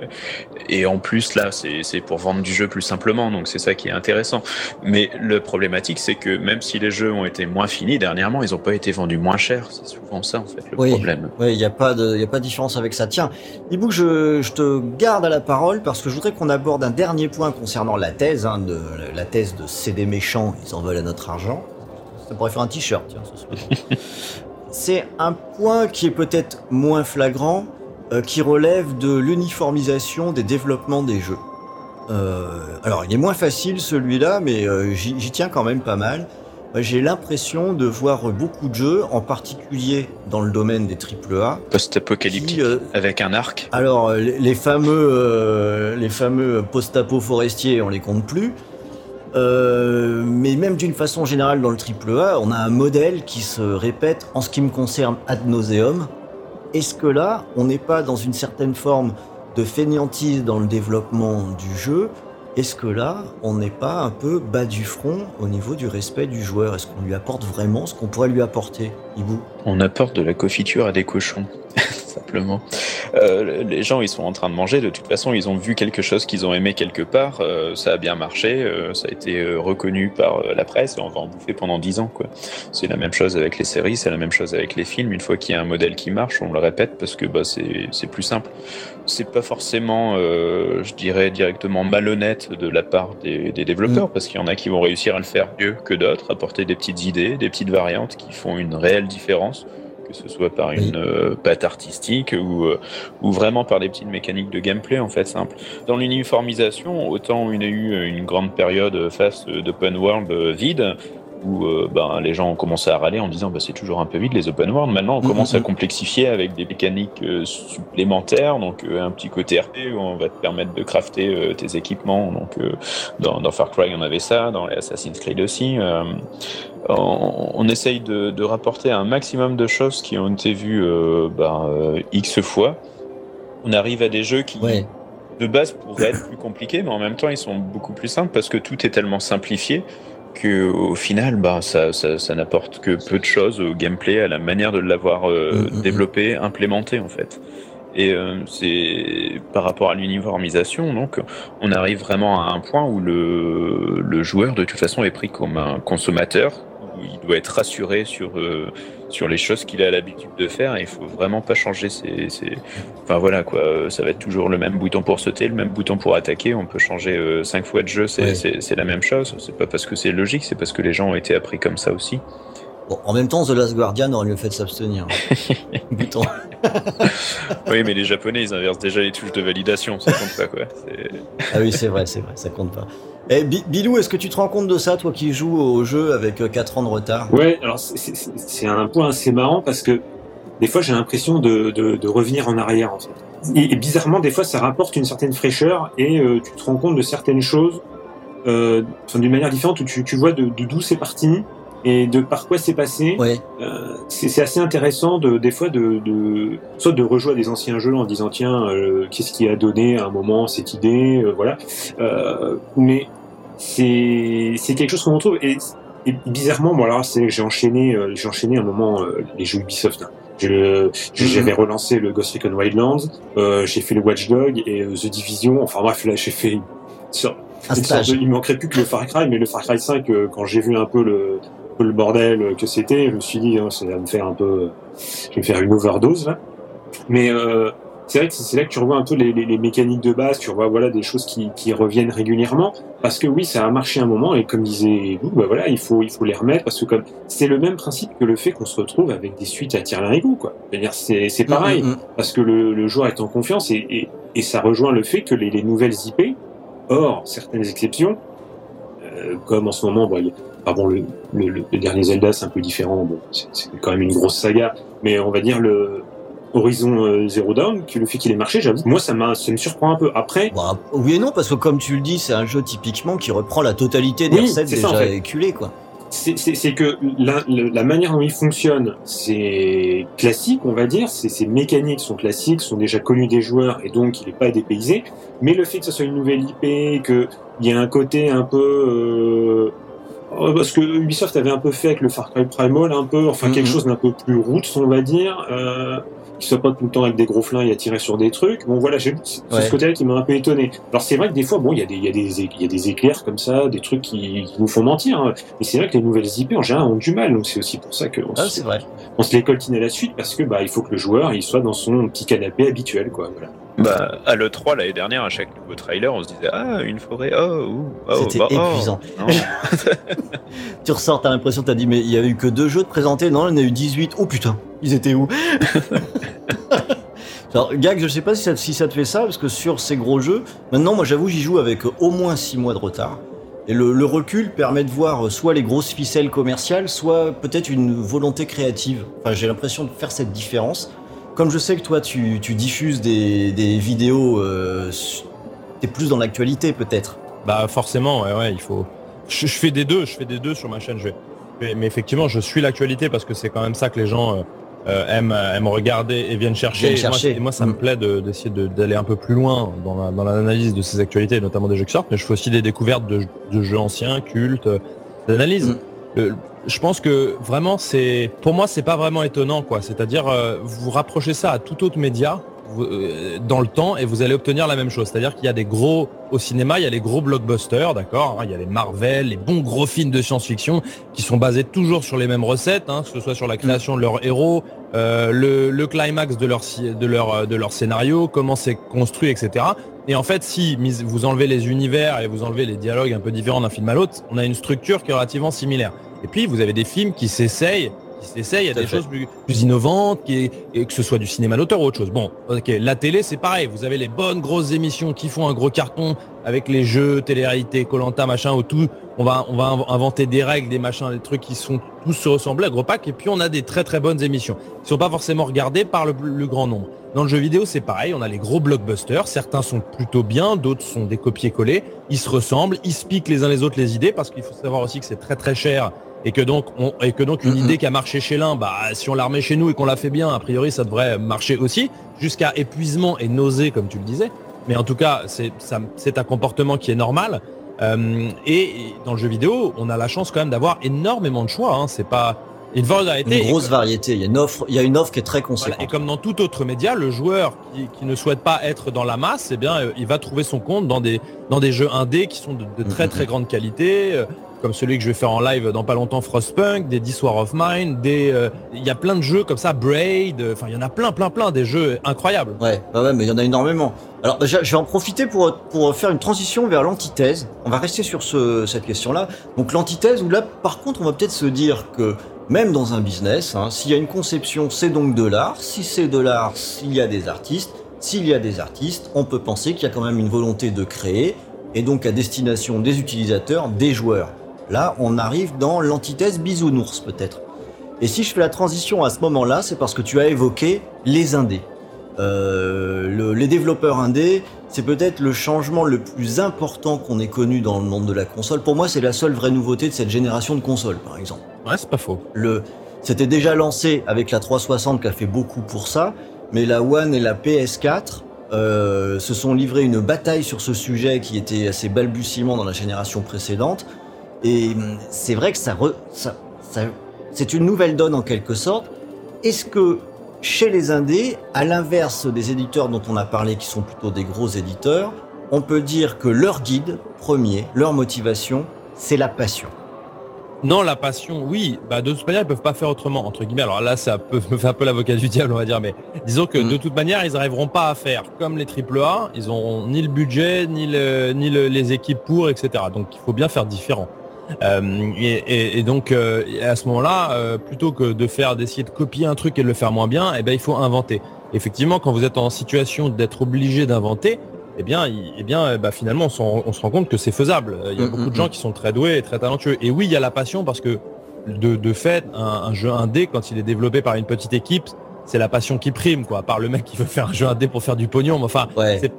et en plus, là, c'est pour vendre du jeu plus simplement. Donc, c'est ça qui est intéressant. Mais le problématique, c'est que même si les jeux ont été moins finis dernièrement, ils n'ont pas été vendus moins cher. C'est souvent ça, en fait, le problème. Oui, il n'y a, pas de, a pas de différence avec ça. Tiens, Ibu, je, je te garde à la parole parce que je voudrais qu'on aborde un dernier point concernant la thèse, hein, de, la thèse de CD méchants ils en veulent à notre argent. Ça pourrait faire un t-shirt, tiens, C'est un point qui est peut-être moins flagrant, euh, qui relève de l'uniformisation des développements des jeux. Euh, alors, il est moins facile celui-là, mais euh, j'y tiens quand même pas mal. J'ai l'impression de voir beaucoup de jeux, en particulier dans le domaine des AAA. Post-apocalyptique, avec un arc. Alors, les, fameux, les fameux post-apo forestiers, on les compte plus. Euh, mais même d'une façon générale dans le AAA, on a un modèle qui se répète en ce qui me concerne ad nauseum. Est-ce que là, on n'est pas dans une certaine forme de fainéantise dans le développement du jeu? Est-ce que là, on n'est pas un peu bas du front au niveau du respect du joueur? Est-ce qu'on lui apporte vraiment ce qu'on pourrait lui apporter, Ibu On apporte de la confiture à des cochons. simplement. Euh, les gens, ils sont en train de manger. De toute façon, ils ont vu quelque chose qu'ils ont aimé quelque part. Euh, ça a bien marché. Euh, ça a été reconnu par la presse. Et on va en bouffer pendant dix ans. Quoi. C'est la même chose avec les séries. C'est la même chose avec les films. Une fois qu'il y a un modèle qui marche, on le répète parce que bah, c'est plus simple. C'est pas forcément, je dirais, directement malhonnête de la part des, des développeurs, mm. parce qu'il y en a qui vont réussir à le faire mieux que d'autres, apporter des petites idées, des petites variantes qui font une réelle différence que ce soit par une euh, patte artistique ou, euh, ou vraiment par des petites mécaniques de gameplay en fait simple. Dans l'uniformisation, autant il y a eu une grande période face d'open world vide, où euh, ben, les gens ont commencé à râler en disant bah, c'est toujours un peu vide les open world. Maintenant, on mm, commence mm, à complexifier avec des mécaniques euh, supplémentaires, donc euh, un petit côté RP où on va te permettre de crafter tes équipements. Donc dans, dans, Far Cry, on avait ça, dans Assassin's Creed aussi. On, on, essaye de, de, rapporter un maximum de choses qui ont été vues ben, X fois. On arrive à des jeux qui, de base, pourraient être plus compliqués, mais en même temps, ils sont beaucoup plus simples parce que tout est tellement simplifié que au final, bah, ça, ça, ça n'apporte que peu de choses au gameplay, à la manière de l'avoir euh, mm, mm, mm. développé, implémenté en fait. Et euh, c'est par rapport à l'uniformisation, donc on arrive vraiment à un point où le, le joueur de toute façon est pris comme un consommateur, il doit être rassuré sur euh, sur les choses qu'il a l'habitude de faire et il faut vraiment pas changer ses, Enfin voilà quoi, ça va être toujours le même bouton pour sauter, le même bouton pour attaquer, on peut changer euh, cinq fois de jeu, c'est la même chose, c'est pas parce que c'est logique, c'est parce que les gens ont été appris comme ça aussi. Bon, en même temps, The Last Guardian aurait mieux fait de s'abstenir. Bouton. oui, mais les Japonais, ils inversent déjà les touches de validation, ça compte pas quoi. ah oui, c'est vrai, c'est vrai, ça compte pas. Eh, Bilou, est-ce que tu te rends compte de ça, toi qui joues au jeu avec 4 euh, ans de retard? Ouais, alors c'est un point assez marrant parce que des fois j'ai l'impression de, de, revenir en arrière en fait. Et, bizarrement, des fois ça rapporte une certaine fraîcheur et euh, tu te rends compte de certaines choses euh, d'une manière différente où tu, tu vois de d'où c'est parti et de par quoi c'est passé. Ouais. Euh, c'est assez intéressant de, des fois de, de, soit de rejouer à des anciens jeux en disant tiens euh, qu'est-ce qui a donné à un moment cette idée, euh, voilà. Mais c'est c'est quelque chose qu'on retrouve et, et bizarrement bon alors c'est j'ai enchaîné j'ai enchaîné un moment les jeux Ubisoft. Hein. Mhm. J'avais relancé le Ghost Recon Wildlands, j'ai fait le Watchdog et The Division. Enfin bref, là j'ai fait sur, un stage. il manquerait plus que le Far Cry, mais le Far Cry 5, quand j'ai vu un peu le, le bordel que c'était, je me suis dit, hein, ça va me faire un peu, je vais me faire une overdose là. Mais euh, c'est vrai que c'est là que tu revois un peu les, les, les, mécaniques de base, tu revois voilà des choses qui, qui, reviennent régulièrement, parce que oui, ça a marché un moment et comme disait vous, bah voilà, il faut il faut les remettre parce que comme c'est le même principe que le fait qu'on se retrouve avec des suites à tir larigot quoi. C'est-à-dire c'est c'est pareil mm, mm, mm. parce que le, le joueur est en confiance et, et, et ça rejoint le fait que les, les nouvelles IP Or, certaines exceptions, euh, comme en ce moment, bon, il y a- ah bon, le, le- le dernier Zelda, c'est un peu différent, bon, c'est quand même une grosse saga, mais on va dire le Horizon euh, Zero Dawn, que le fait qu'il ait marché, j'avoue, moi, ça, ça me surprend un peu. Après, Bah, oui et non, parce que comme tu le dis, c'est un jeu typiquement qui reprend la totalité des Oui, recettes c'est déjà ça, en fait. éculées, quoi. c'est que la, manière dont il fonctionne, c'est classique, on va dire. Ces mécaniques sont classiques, sont déjà connues des joueurs et donc il n'est pas dépaysé. Mais le fait que ce soit une nouvelle IP, qu'il y ait un côté un peu. Euh, parce que Ubisoft avait un peu fait avec le Far Cry Primal, un peu, enfin quelque Mhm. chose d'un peu plus roots, on va dire. Euh, qui soit pas tout le temps avec des gros flingues à tirer sur des trucs. Bon voilà, c'est Ouais. ce côté-là qui m'a un peu étonné. Alors c'est vrai que des fois, bon, il y a des, y a des, il y a des éclairs comme ça, des trucs qui, qui nous font mentir. hein. Mais c'est vrai que les nouvelles IP en général ont du mal, donc c'est aussi pour ça qu'on Ah, se, on se les coltine à la suite parce que bah il faut que le joueur il soit dans son petit canapé habituel quoi. Voilà. Bah, à l'E3 l'année dernière, à chaque nouveau trailer, on se disait Ah, une forêt, oh, oh, C'était bah, oh. épuisant. Tu ressors, t'as l'impression, t'as dit, mais il y a eu que deux jeux de présentés, non, il y en a eu 18. Oh putain, ils étaient où? Alors, Gag, je sais pas si ça, si ça te fait ça, parce que sur ces gros jeux, maintenant, moi j'avoue, j'y joue avec euh, au moins 6 mois de retard. Et le, le recul permet de voir euh, soit les grosses ficelles commerciales, soit peut-être une volonté créative. Enfin, j'ai l'impression de faire cette différence. Comme je sais que toi, tu, tu diffuses des, des vidéos, euh, t'es plus dans l'actualité peut-être. Bah forcément, ouais, ouais, il faut. Je, je fais des deux, je fais des deux sur ma chaîne. Je vais- Mais, effectivement, je suis l'actualité parce que c'est quand même ça que les gens euh, euh, aiment, euh, aiment regarder et viennent chercher. Viennent Et moi, ça Mm. me plaît de- d'essayer de- d'aller un peu plus loin dans la- dans l'analyse de ces actualités, notamment des jeux qui sortent. Mais je fais aussi des découvertes de, de jeux anciens, cultes, euh, d'analyse. Mm. Je pense que vraiment, c'est pour moi, c'est pas vraiment étonnant, quoi. C'est-à-dire, euh, vous rapprochez ça à tout autre média euh, dans le temps et vous allez obtenir la même chose. C'est-à-dire qu'il y a des gros au cinéma, il y a les gros blockbusters, d'accord. hein, il y a les Marvel, les bons gros films de science-fiction qui sont basés toujours sur les mêmes recettes, hein, que ce soit sur la création de leurs héros, euh, le, le climax de leur de leur de leur scénario, comment c'est construit, etc. Et en fait, si vous enlevez les univers et vous enlevez les dialogues un peu différents d'un film à l'autre, on a une structure qui est relativement similaire. Et puis, vous avez des films qui s'essayent, qui s'essayent à des fait. choses plus, plus innovantes, qui, et que ce soit du cinéma d'auteur ou autre chose. Bon, ok, la télé, c'est pareil. Vous avez les bonnes grosses émissions qui font un gros carton avec les jeux, télé-réalité, Colanta, machin, ou tout. On va, on va inv- inventer des règles, des machins, des trucs qui sont tous se ressembler à gros pack. Et puis, on a des très très bonnes émissions qui sont pas forcément regardées par le, le grand nombre. Dans le jeu vidéo, c'est pareil. On a les gros blockbusters. Certains sont plutôt bien, d'autres sont des copier-coller. Ils se ressemblent, ils se piquent les uns les autres les idées parce qu'il faut savoir aussi que c'est très très cher et que donc on, et que donc une Mhm. idée qui a marché chez l'un, bah si on la remet chez nous et qu'on la fait bien, a priori ça devrait marcher aussi jusqu'à épuisement et nausée comme tu le disais. Mais en tout cas, c'est un comportement qui est normal. Euh, et, dans le jeu vidéo, on a la chance quand même d'avoir énormément de choix. Hein. C'est pas une variété. Une grosse variété. Il y a une offre, il y a une offre qui est très Voilà, conséquente. et comme dans tout autre média, le joueur qui, qui ne souhaite pas être dans la masse, eh bien, euh, il va trouver son compte dans des, dans des jeux indés qui sont de, de très très grande qualité, euh, comme celui que je vais faire en live dans pas longtemps, Frostpunk, des This of Mine, des, euh, il y a plein de jeux comme ça, Braid, euh, enfin il y en a plein plein plein des jeux incroyables. Ouais, ouais, ouais, mais il y en a énormément. Alors, je vais en profiter pour, pour faire une transition vers l'antithèse. On va rester sur ce, cette question-là. Donc, l'antithèse, où là, par contre, on va peut-être se dire que même dans un business, hein, s'il y a une conception, c'est donc de l'art. Si c'est de l'art, s'il y a des artistes. S'il y a des artistes, on peut penser qu'il y a quand même une volonté de créer, et donc à destination des utilisateurs, des joueurs. Là, on arrive dans l'antithèse bisounours, peut-être. Et si je fais la transition à ce moment-là, c'est parce que tu as évoqué les indés. Euh, le- les développeurs indés, c'est peut-être le changement le plus important qu'on ait connu dans le monde de la console. Pour moi, c'est la seule vraie nouveauté de cette génération de consoles, par exemple. Ouais, c'est pas faux. Le, c'était déjà lancé avec la 360 qui a fait beaucoup pour ça, mais la One et la PS4 euh, se sont livrés une bataille sur ce sujet qui était assez balbutiement dans la génération précédente. Et hum, c'est vrai que ça, re- ça, ça- c'est une nouvelle donne en quelque sorte. Est-ce que chez les indés, à l'inverse des éditeurs dont on a parlé, qui sont plutôt des gros éditeurs, on peut dire que leur guide premier, leur motivation, c'est la passion? Non, la passion, oui. Bah, de toute manière, ils peuvent pas faire autrement, entre guillemets. Alors là, ça peut me faire un peu l'avocat du diable, on va dire, mais disons que Mm. de toute manière, ils n'arriveront pas à faire comme les AAA. Ils auront ni le budget, ni, le, ni le- les équipes pour, etc. Donc, il faut bien faire différent. Euh, et, donc, euh, à ce moment-là, euh, plutôt que de faire, d'essayer de copier un truc et de le faire moins bien, eh ben, il faut inventer. Effectivement, quand vous êtes en situation d'être obligé d'inventer, eh bien, eh bien, bah, finalement, on, se rend compte que c'est faisable. Il y a mm, beaucoup de mm, gens qui sont très doués et très talentueux. Et oui, il y a la passion parce que de, fait, un, jeu indé, quand il est développé par une petite équipe, c'est la passion qui prime, quoi. À part le mec qui veut faire un jeu indé pour faire du pognon, mais enfin, c'est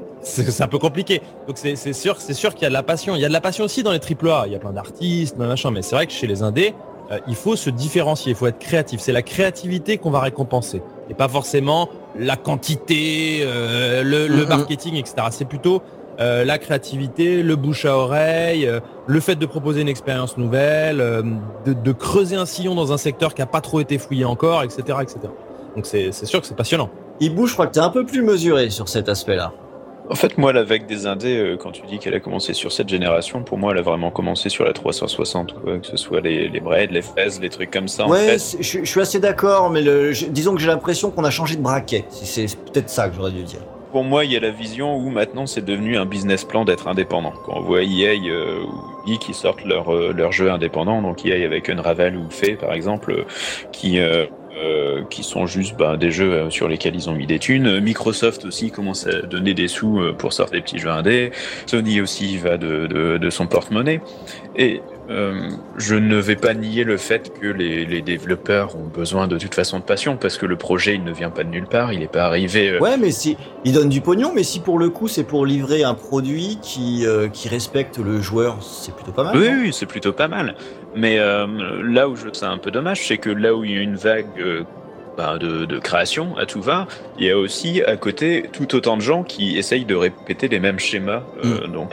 un peu compliqué. Donc c'est sûr, c'est sûr qu'il y a de la passion. Il y a de la passion aussi dans les AAA. Il y a plein d'artistes, machin, mais c'est vrai que chez les indés, euh, il faut se différencier, il faut être créatif. C'est la créativité qu'on va récompenser, et pas forcément la quantité, euh, le, le, mm-hmm. marketing, etc. C'est plutôt euh, la créativité, le bouche à oreille, euh, le fait de proposer une expérience nouvelle, euh, de, creuser un sillon dans un secteur qui n'a pas trop été fouillé encore, etc. etc. Donc c'est sûr que c'est passionnant. Hibou, je crois que tu es un peu plus mesuré sur cet aspect-là. En fait, moi, la vague des indés, quand tu dis qu'elle a commencé sur cette génération, pour moi, elle a vraiment commencé sur la 360, que ce soit les, les Braid, les Fez, les trucs comme ça. Ouais, je, suis assez d'accord, mais disons que j'ai l'impression qu'on a changé de braquet. C'est peut-être ça que j'aurais dû dire pour moi, il y a la vision où maintenant c'est devenu un business plan d'être indépendant. Quand on voit EA euh, ou EA qui sortent leur, euh, leur jeu indépendant, donc EA avec Unravel ou Fay par exemple, euh, qui qui sont juste bah, des jeux sur lesquels ils ont mis des thunes. Microsoft aussi commence à donner des sous pour sortir des petits jeux indés. Sony aussi va de, de, de son porte-monnaie. Et euh, je ne vais pas nier le fait que les, développeurs ont besoin de toute façon de passion parce que le projet il ne vient pas de nulle part, il n'est pas arrivé. Euh, ouais, mais si il donne du pognon, mais si pour le coup c'est pour livrer un produit qui euh, qui respecte le joueur, c'est plutôt pas mal. Oui, oui, c'est plutôt pas mal. Mais là où je c'est un peu dommage, c'est que là où il y a une vague bah, de, création à tout va, il y a aussi à côté tout autant de gens qui essayent de répéter les mêmes schémas euh, mm. donc,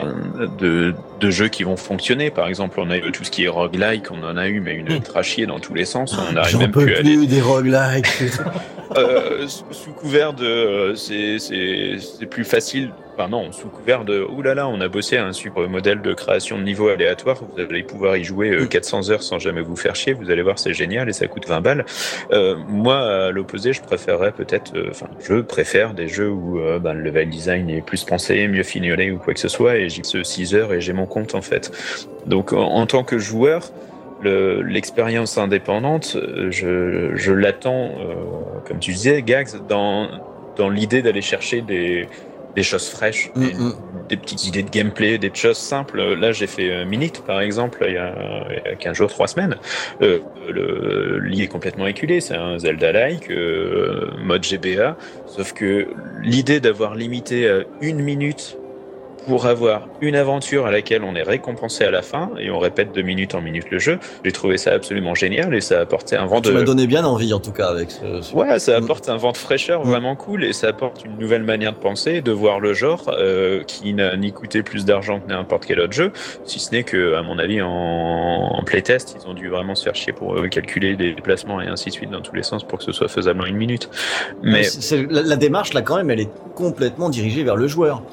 de, de, jeux qui vont fonctionner. Par exemple, on a eu tout ce qui est roguelike, on en a eu, mais une mm. trachier dans tous les sens. On arrive même plus, plus des roguelikes. euh, sous couvert de euh, c'est plus facile Enfin non, sous couvert de « Ouh là là, on a bossé un super modèle de création de niveau aléatoire, vous allez pouvoir y jouer 400 euh, heures sans jamais vous faire chier, vous allez voir, c'est génial et ça coûte 20 balles. Euh, moi, à l'opposé, je préférerais peut-être... Euh, enfin, je préfère des jeux où ben, le level design est plus pensé, mieux fignolé ou quoi que ce soit, et j'y 6 heures et j'ai mon compte en fait. Donc en, tant que joueur, l'expérience indépendante, je, je l'attends, comme tu disais, Gags, dans, dans l'idée d'aller chercher des des choses fraîches, mm, mm. des, petites idées de gameplay, des choses simples. Là, j'ai fait euh, Minute, par exemple, il y, a, il y a 15 jours, 3 semaines. Euh, le lit est complètement éculé, c'est un Zelda-like, euh, mode GBA, sauf que l'idée d'avoir limité à une minute pour avoir une aventure à laquelle on est récompensé à la fin et on répète de minute en minute le jeu. J'ai trouvé ça absolument génial et ça a apporté un vent de. Tu m'as donné bien envie en tout cas avec ce. Ouais, ça mm. apporte un vent de fraîcheur mm. vraiment cool et ça apporte une nouvelle manière de penser, de voir le genre euh, qui n'a ni coûté plus d'argent que n'importe quel autre jeu, si ce n'est que, à mon avis, en, en playtest, ils ont dû vraiment se faire chier pour euh, calculer les déplacements et ainsi de suite dans tous les sens pour que ce soit faisable en une minute. Mais la, la démarche là quand même, elle est complètement dirigée vers le joueur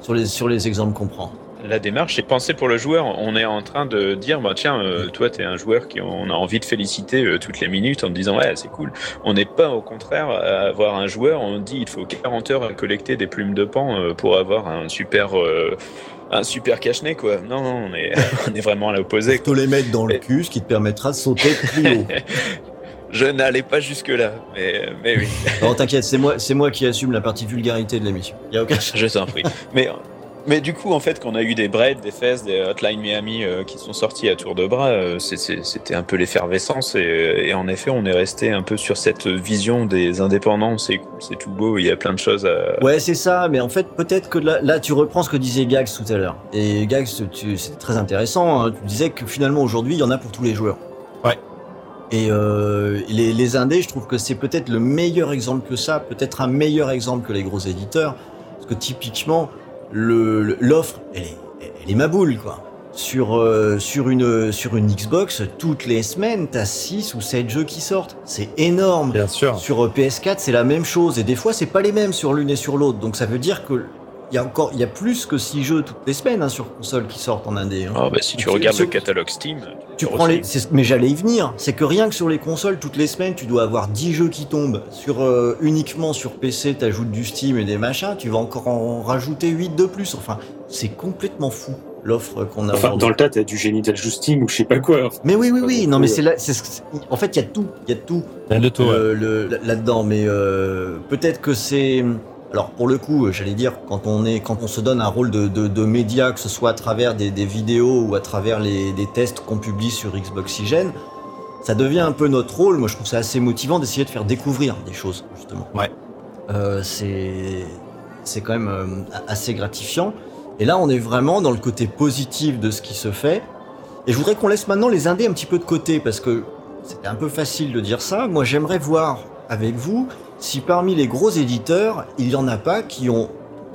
sur les, sur les exemples qu'on prend la démarche est pensée pour le joueur. On est en train de dire, bah, tiens, euh, toi, tu es un joueur qui on a envie de féliciter euh, toutes les minutes en te disant, ouais, c'est cool. On n'est pas au contraire à avoir un joueur, on dit, il faut 40 heures à collecter des plumes de pan euh, pour avoir un super. un super cache-nez, quoi. Non, non, on est, on est vraiment à l'opposé. Faut les mettre dans le cul, ce qui te permettra de sauter plus haut. Je n'allais pas jusque-là, mais, mais oui. Non, t'inquiète, c'est moi, c'est moi qui assume la partie vulgarité de l'émission. Y a aucun. Je t'en prie. Mais mais du coup, en fait, qu'on a eu des Braid, des Fez, des Hotline Miami euh, qui sont sortis à tour de bras, euh, c'était un peu l'effervescence. Et, et, en effet, on est resté un peu sur cette vision des indépendants. C'est c'est tout beau, il y a plein de choses à. Ouais, c'est ça. Mais en fait, peut-être que là, là, tu reprends ce que disait Gags tout à l'heure. Et Gags, c'était très intéressant. Hein. Tu disais que finalement, aujourd'hui, il y en a pour tous les joueurs. Ouais. Et euh, les, les, indés, je trouve que c'est peut-être le meilleur exemple que ça, peut-être un meilleur exemple que les gros éditeurs, parce que typiquement, l'offre, elle est, elle est ma boule, quoi. Sur, euh, sur, une, sur une Xbox, toutes les semaines, t'as 6 ou 7 jeux qui sortent. C'est énorme. Bien sûr. Sur euh, PS4, c'est la même chose. Et des fois, c'est pas les mêmes sur l'une et sur l'autre. Donc ça veut dire que il y a encore, il y a plus que 6 jeux toutes les semaines hein, sur console qui sortent en indé. Hein. Oh, bah, si tu regardes le catalogue Steam, tu, prends les, mais j'allais y venir. C'est que rien que sur les consoles, toutes les semaines, tu dois avoir 10 jeux qui tombent. Sur euh, uniquement sur PC, t'ajoutes du Steam et des machins, tu vas encore en rajouter 8 de plus. Enfin, c'est complètement fou l'offre qu'on a. Enfin, dans le tas, t'as du Genital Steam ou je sais pas quoi. Mais oui, oui, oui. Non, mais c'est là. En fait, il y a tout. Il y a tout. Euh, là-dedans. Mais euh, peut-être que c'est Alors pour le coup, j'allais dire, quand on, est, quand on se donne un rôle de, de, de média, que ce soit à travers des, des vidéos ou à travers les, des tests qu'on publie sur Xboxygène, ça devient un peu notre rôle. Moi, je trouve ça assez motivant d'essayer de faire découvrir des choses, justement. Ouais. Euh, c'est c'est quand même euh, assez gratifiant. Et là, on est vraiment dans le côté positif de ce qui se fait. Et je voudrais qu'on laisse maintenant les indés un petit peu de côté parce que c'est un peu facile de dire ça. Moi, j'aimerais voir avec vous si parmi les gros éditeurs, il y en a pas qui ont,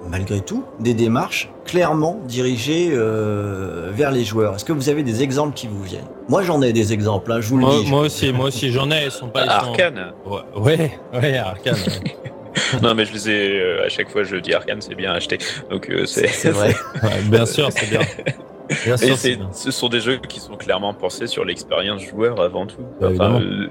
malgré tout, des démarches clairement dirigées euh, vers les joueurs. Est-ce que vous avez des exemples qui vous viennent? Moi, j'en ai des exemples. hein, je vous le Moi, dis. moi aussi, moi aussi, j'en ai. Ils sont pas. ils sont- Arkane. Ouais, ouais, ouais, Arkane. ouais. non, mais je les ai. euh, à chaque fois, je dis Arkane, c'est bien acheté. Donc, euh, c'est. C'est vrai. Ouais, bien sûr, c'est bien. Bien sûr, bien. ce sont des jeux qui sont clairement pensés sur l'expérience joueur avant tout. Bah, Enfin, euh,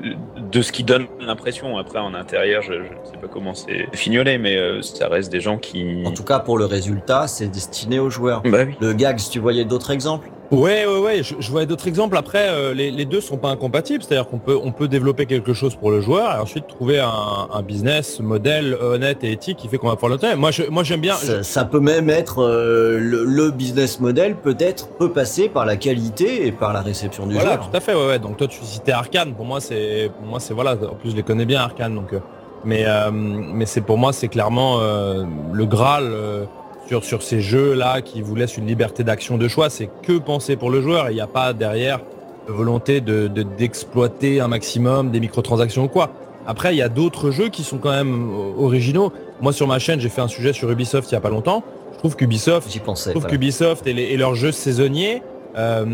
de ce qui donne l'impression. Après, en intérieur, je ne sais pas comment c'est fignolé, mais euh, ça reste des gens qui. En tout cas, pour le résultat, c'est destiné aux joueurs. Bah oui. Le Gags, tu voyais d'autres exemples? Ouais, ouais, ouais. Je, je vois d'autres exemples. Après, euh, les, les deux sont pas incompatibles. C'est-à-dire qu'on peut, on peut développer quelque chose pour le joueur et ensuite trouver un, un business modèle honnête et éthique qui fait qu'on va pouvoir le tenir. Moi, je, moi, j'aime bien. ça, ça peut même être euh, le, le business model, peut-être peut passer par la qualité et par la réception du Voilà, joueur. tout à fait. Ouais, ouais. Donc toi, tu citais Arkane. Pour moi, c'est, pour moi, c'est voilà. En plus, je les connais bien Arkane. Donc, euh, mais, euh, mais c'est pour moi, c'est clairement euh, le graal sur ces jeux là qui vous laissent une liberté d'action de choix. C'est que penser pour le joueur. Il n'y a pas derrière de volonté de de- d'exploiter un maximum des microtransactions ou quoi. Après, il y a d'autres jeux qui sont quand même originaux. Moi, sur ma chaîne, j'ai fait un sujet sur Ubisoft il y a pas longtemps. Je trouve qu'Ubisoft J'y pensais. je trouve voilà. qu'Ubisoft et, les- et leurs jeux saisonniers, euh,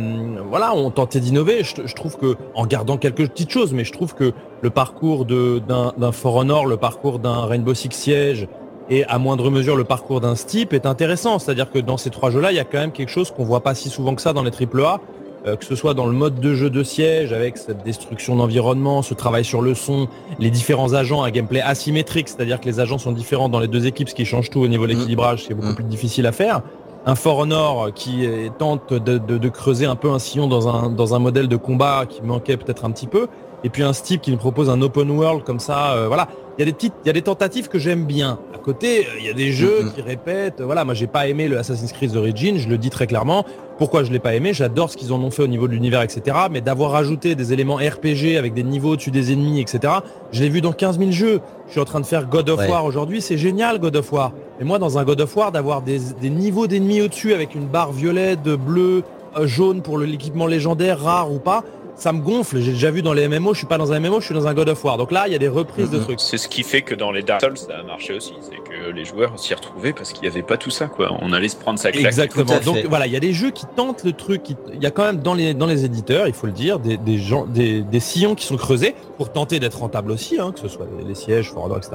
voilà, ont tenté d'innover. Je, je trouve que, en gardant quelques petites choses, mais je trouve que le parcours de- d'un d'un For Honor, le parcours d'un Rainbow Six Siege et à moindre mesure le parcours d'un Steep est intéressant. C'est-à-dire que dans ces trois jeux-là, il y a quand même quelque chose qu'on voit pas si souvent que ça dans les AAA. euh, que ce soit dans le mode de jeu de siège avec cette destruction d'environnement, ce travail sur le son, les différents agents, un gameplay asymétrique, c'est-à-dire que les agents sont différents dans les deux équipes, ce qui change tout au niveau de l'équilibrage, c'est beaucoup Mm. plus difficile à faire. Un For Honor qui tente de, de- de creuser un peu un sillon dans un, dans un modèle de combat qui manquait peut-être un petit peu. Et puis un Steep qui nous propose un open world comme ça. euh, voilà, il y a des petites, il y a des tentatives que j'aime bien. À côté, euh, il y a des jeux Mhm. qui répètent. Voilà, moi j'ai pas aimé le Assassin's Creed Origins, je le dis très clairement. Pourquoi je l'ai pas aimé? J'adore ce qu'ils en ont fait au niveau de l'univers, etc. Mais d'avoir ajouté des éléments RPG avec des niveaux au-dessus des ennemis, etc. Je l'ai vu dans 15 000 jeux. Je suis en train de faire God of Ouais. War aujourd'hui, c'est génial God of War. Et moi, dans un God of War, d'avoir des, des niveaux d'ennemis au-dessus avec une barre violette, bleue, euh, jaune pour l'équipement légendaire, rare ou pas, ça me gonfle. J'ai déjà vu dans les MMO, je suis pas dans un MMO, je suis dans un God of War. Donc là, il y a des reprises de Mhm. trucs. C'est ce qui fait que dans les Dark Souls, ça a marché aussi. C'est que les joueurs s'y retrouvaient parce qu'il n'y avait pas tout ça, quoi. On allait se prendre sa claque. Exactement. Donc voilà, il y a des jeux qui tentent le truc. qui- Il y a quand même dans les dans les éditeurs, il faut le dire, des, des gens, des, des sillons qui sont creusés pour tenter d'être rentables aussi, hein, que ce soit les, les sièges, For Honor, etc.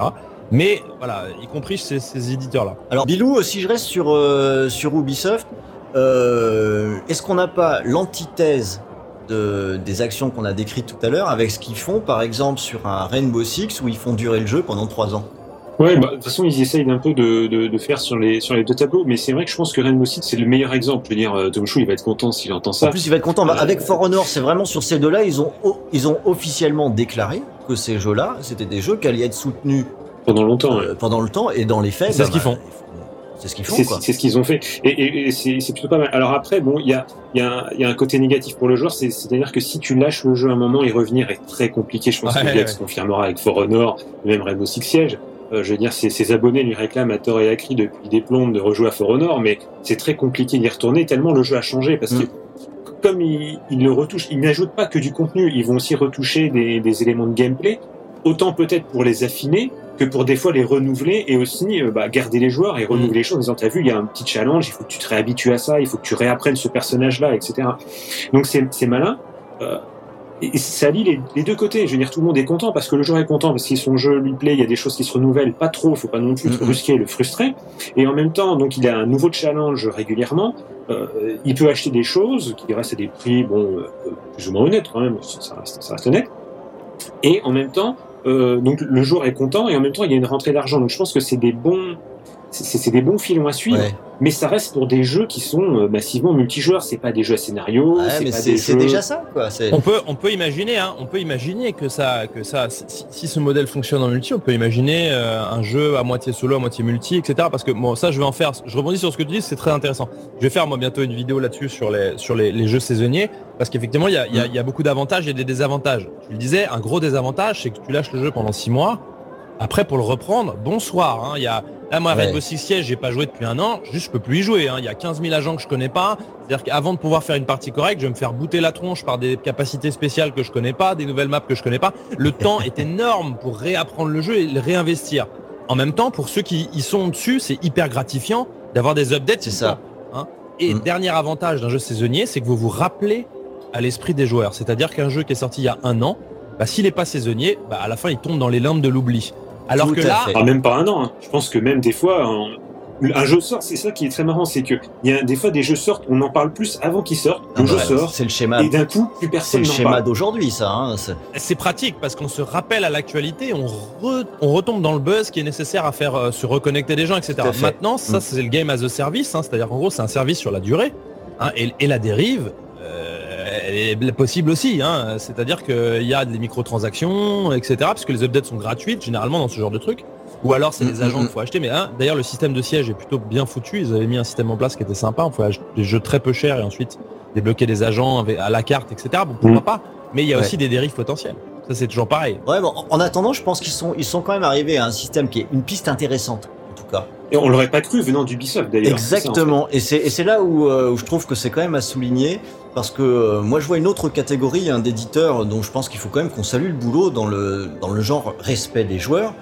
Mais voilà, y compris ces, ces éditeurs-là. Alors Bilou, si je reste sur, euh, sur Ubisoft, euh, est-ce qu'on n'a pas l'antithèse de, des actions qu'on a décrites tout à l'heure avec ce qu'ils font par exemple sur un Rainbow Six où ils font durer le jeu pendant trois ans Ouais, bah, de toute façon, ils essayent d'un peu de, de, de faire sur les, sur les deux tableaux, mais c'est vrai que je pense que Rainbow Six, c'est le meilleur exemple. Je veux dire, euh, Tom Chou, il va être content s'il entend ça. En plus, il va être content. Bah, Euh, avec For Honor, c'est vraiment sur ces deux-là, ils ont, ils ont officiellement déclaré que ces jeux-là, c'était des jeux qui allaient être soutenus pendant longtemps. ouais. euh, pendant le temps et dans les faits. C'est ce qu'ils font. C'est ce qu'ils font, C'est ce qu'ils ont fait. Et, et- et c'est plutôt pas mal. Alors après, bon, il y a, il y, a un- il y a un côté négatif pour le joueur, c'est- c'est-à-dire que si tu lâches le jeu à un moment, y revenir est très compliqué. Je pense Ouais, que ouais. confirmera avec For Honor, même Rainbow Six Siege. Euh, je veux dire, ses, ses abonnés lui réclament à tort et à cri depuis des plombes de rejouer à For Honor, mais c'est très compliqué d'y retourner tellement le jeu a changé parce que comme ils, ils le retouchent, ils n'ajoutent pas que du contenu, ils vont aussi retoucher des, des éléments de gameplay, autant peut-être pour les affiner que pour des fois les renouveler et aussi euh, bah, garder les joueurs et renouveler les choses en disant t'as vu il y a un petit challenge, il faut que tu te réhabitues à ça, il faut que tu réapprennes ce personnage-là, etc. Donc c'est malin. Euh, et ça lie les, les deux côtés. Je veux dire, tout le monde est content parce que le joueur est content parce que si son jeu lui plaît, il y a des choses qui se renouvellent, pas trop, faut pas non plus trop brusquer le frustrer. Et en même temps, donc il a un nouveau challenge régulièrement. Euh, il peut acheter des choses qui restent à des prix, bon, plus ou moins honnêtes quand même, ça reste, ça reste honnête. Et en même temps, donc le joueur est content et en même temps il y a une rentrée d'argent. Donc je pense que c'est des bons, c'est c'est des bons filons à suivre, Ouais. mais ça reste pour des jeux qui sont euh, massivement multijoueurs. C'est pas des jeux à scénario. Ouais, c'est mais jeux- déjà ça, quoi. C'est- On peut, on peut imaginer, hein, on peut imaginer que ça, que ça, si, si ce modèle fonctionne en multi, on peut imaginer euh, un jeu à moitié solo, à moitié multi, etc. Parce que bon, ça, je vais en faire. Je rebondis sur ce que tu dis, c'est très intéressant. Je vais faire moi bientôt une vidéo là-dessus sur les, sur les, les jeux saisonniers, parce qu'effectivement, il y a, il y, a, il y a beaucoup d'avantages et des désavantages. Tu le disais, un gros désavantage, c'est que tu lâches le jeu pendant six mois. Après, pour le reprendre, bonsoir. hein, Il y a là, moi, Ouais. Rainbow Six Siege, j'ai pas joué depuis un an. Juste, je peux plus y jouer. hein. Il y a 15 000 agents que je connais pas. C'est-à-dire qu'avant de pouvoir faire une partie correcte, je vais me faire bouter la tronche par des capacités spéciales que je connais pas, des nouvelles maps que je connais pas. Le temps est énorme pour réapprendre le jeu et le réinvestir. En même temps, pour ceux qui y sont dessus, c'est hyper gratifiant d'avoir des updates. C'est ça. hein. Et Mm. dernier avantage d'un jeu saisonnier, c'est que vous vous rappelez à l'esprit des joueurs. C'est-à-dire qu'un jeu qui est sorti il y a un an, bah, s'il n'est pas saisonnier, bah, à la fin, il tombe dans les limbes de l'oubli. Alors Tout que là. Ah, même pas un an. hein. Je pense que même des fois, un, un jeu sort. C'est ça qui est très marrant, c'est que il y a des fois des jeux sortent, on en parle plus avant qu'ils sortent. Le Ah jeu bah, sort. C'est le schéma. Et d'un coup, plus C'est personne le n'en schéma d'aujourd'hui, ça. hein, c'est- c'est pratique parce qu'on se rappelle à l'actualité, on, re- on retombe dans le buzz qui est nécessaire à faire euh, se reconnecter des gens, etc. Maintenant, ça Mm. c'est le game as a service, hein, c'est-à-dire qu'en gros c'est un service sur la durée. hein, et, et la dérive, euh, elle est possible aussi. hein, c'est-à-dire qu'il y a des microtransactions, etc. Parce que les updates sont gratuites généralement dans ce genre de trucs. Ou alors c'est Mm, des mm, agents mm. qu'il faut acheter. Mais hein, d'ailleurs le système de siège est plutôt bien foutu. Ils avaient mis un système en place qui était sympa. On pouvait acheter des jeux très peu chers et ensuite débloquer des agents avec- à la carte, etc. Bon, pourquoi Mm. pas Mais il y a Ouais. aussi des dérives potentielles. Ça c'est toujours pareil. Ouais, bon, en attendant, je pense qu'ils sont, ils sont quand même arrivés à un système qui est une piste intéressante, en tout cas. Et on l'aurait pas cru venant d'Ubisoft d'ailleurs. c'est ça, en fait. Exactement. Et c'est et c'est là où, euh, où je trouve que c'est quand même à souligner, parce que euh, moi je vois une autre catégorie hein, d'éditeurs dont je pense qu'il faut quand même qu'on salue le boulot dans le, dans le genre respect des joueurs.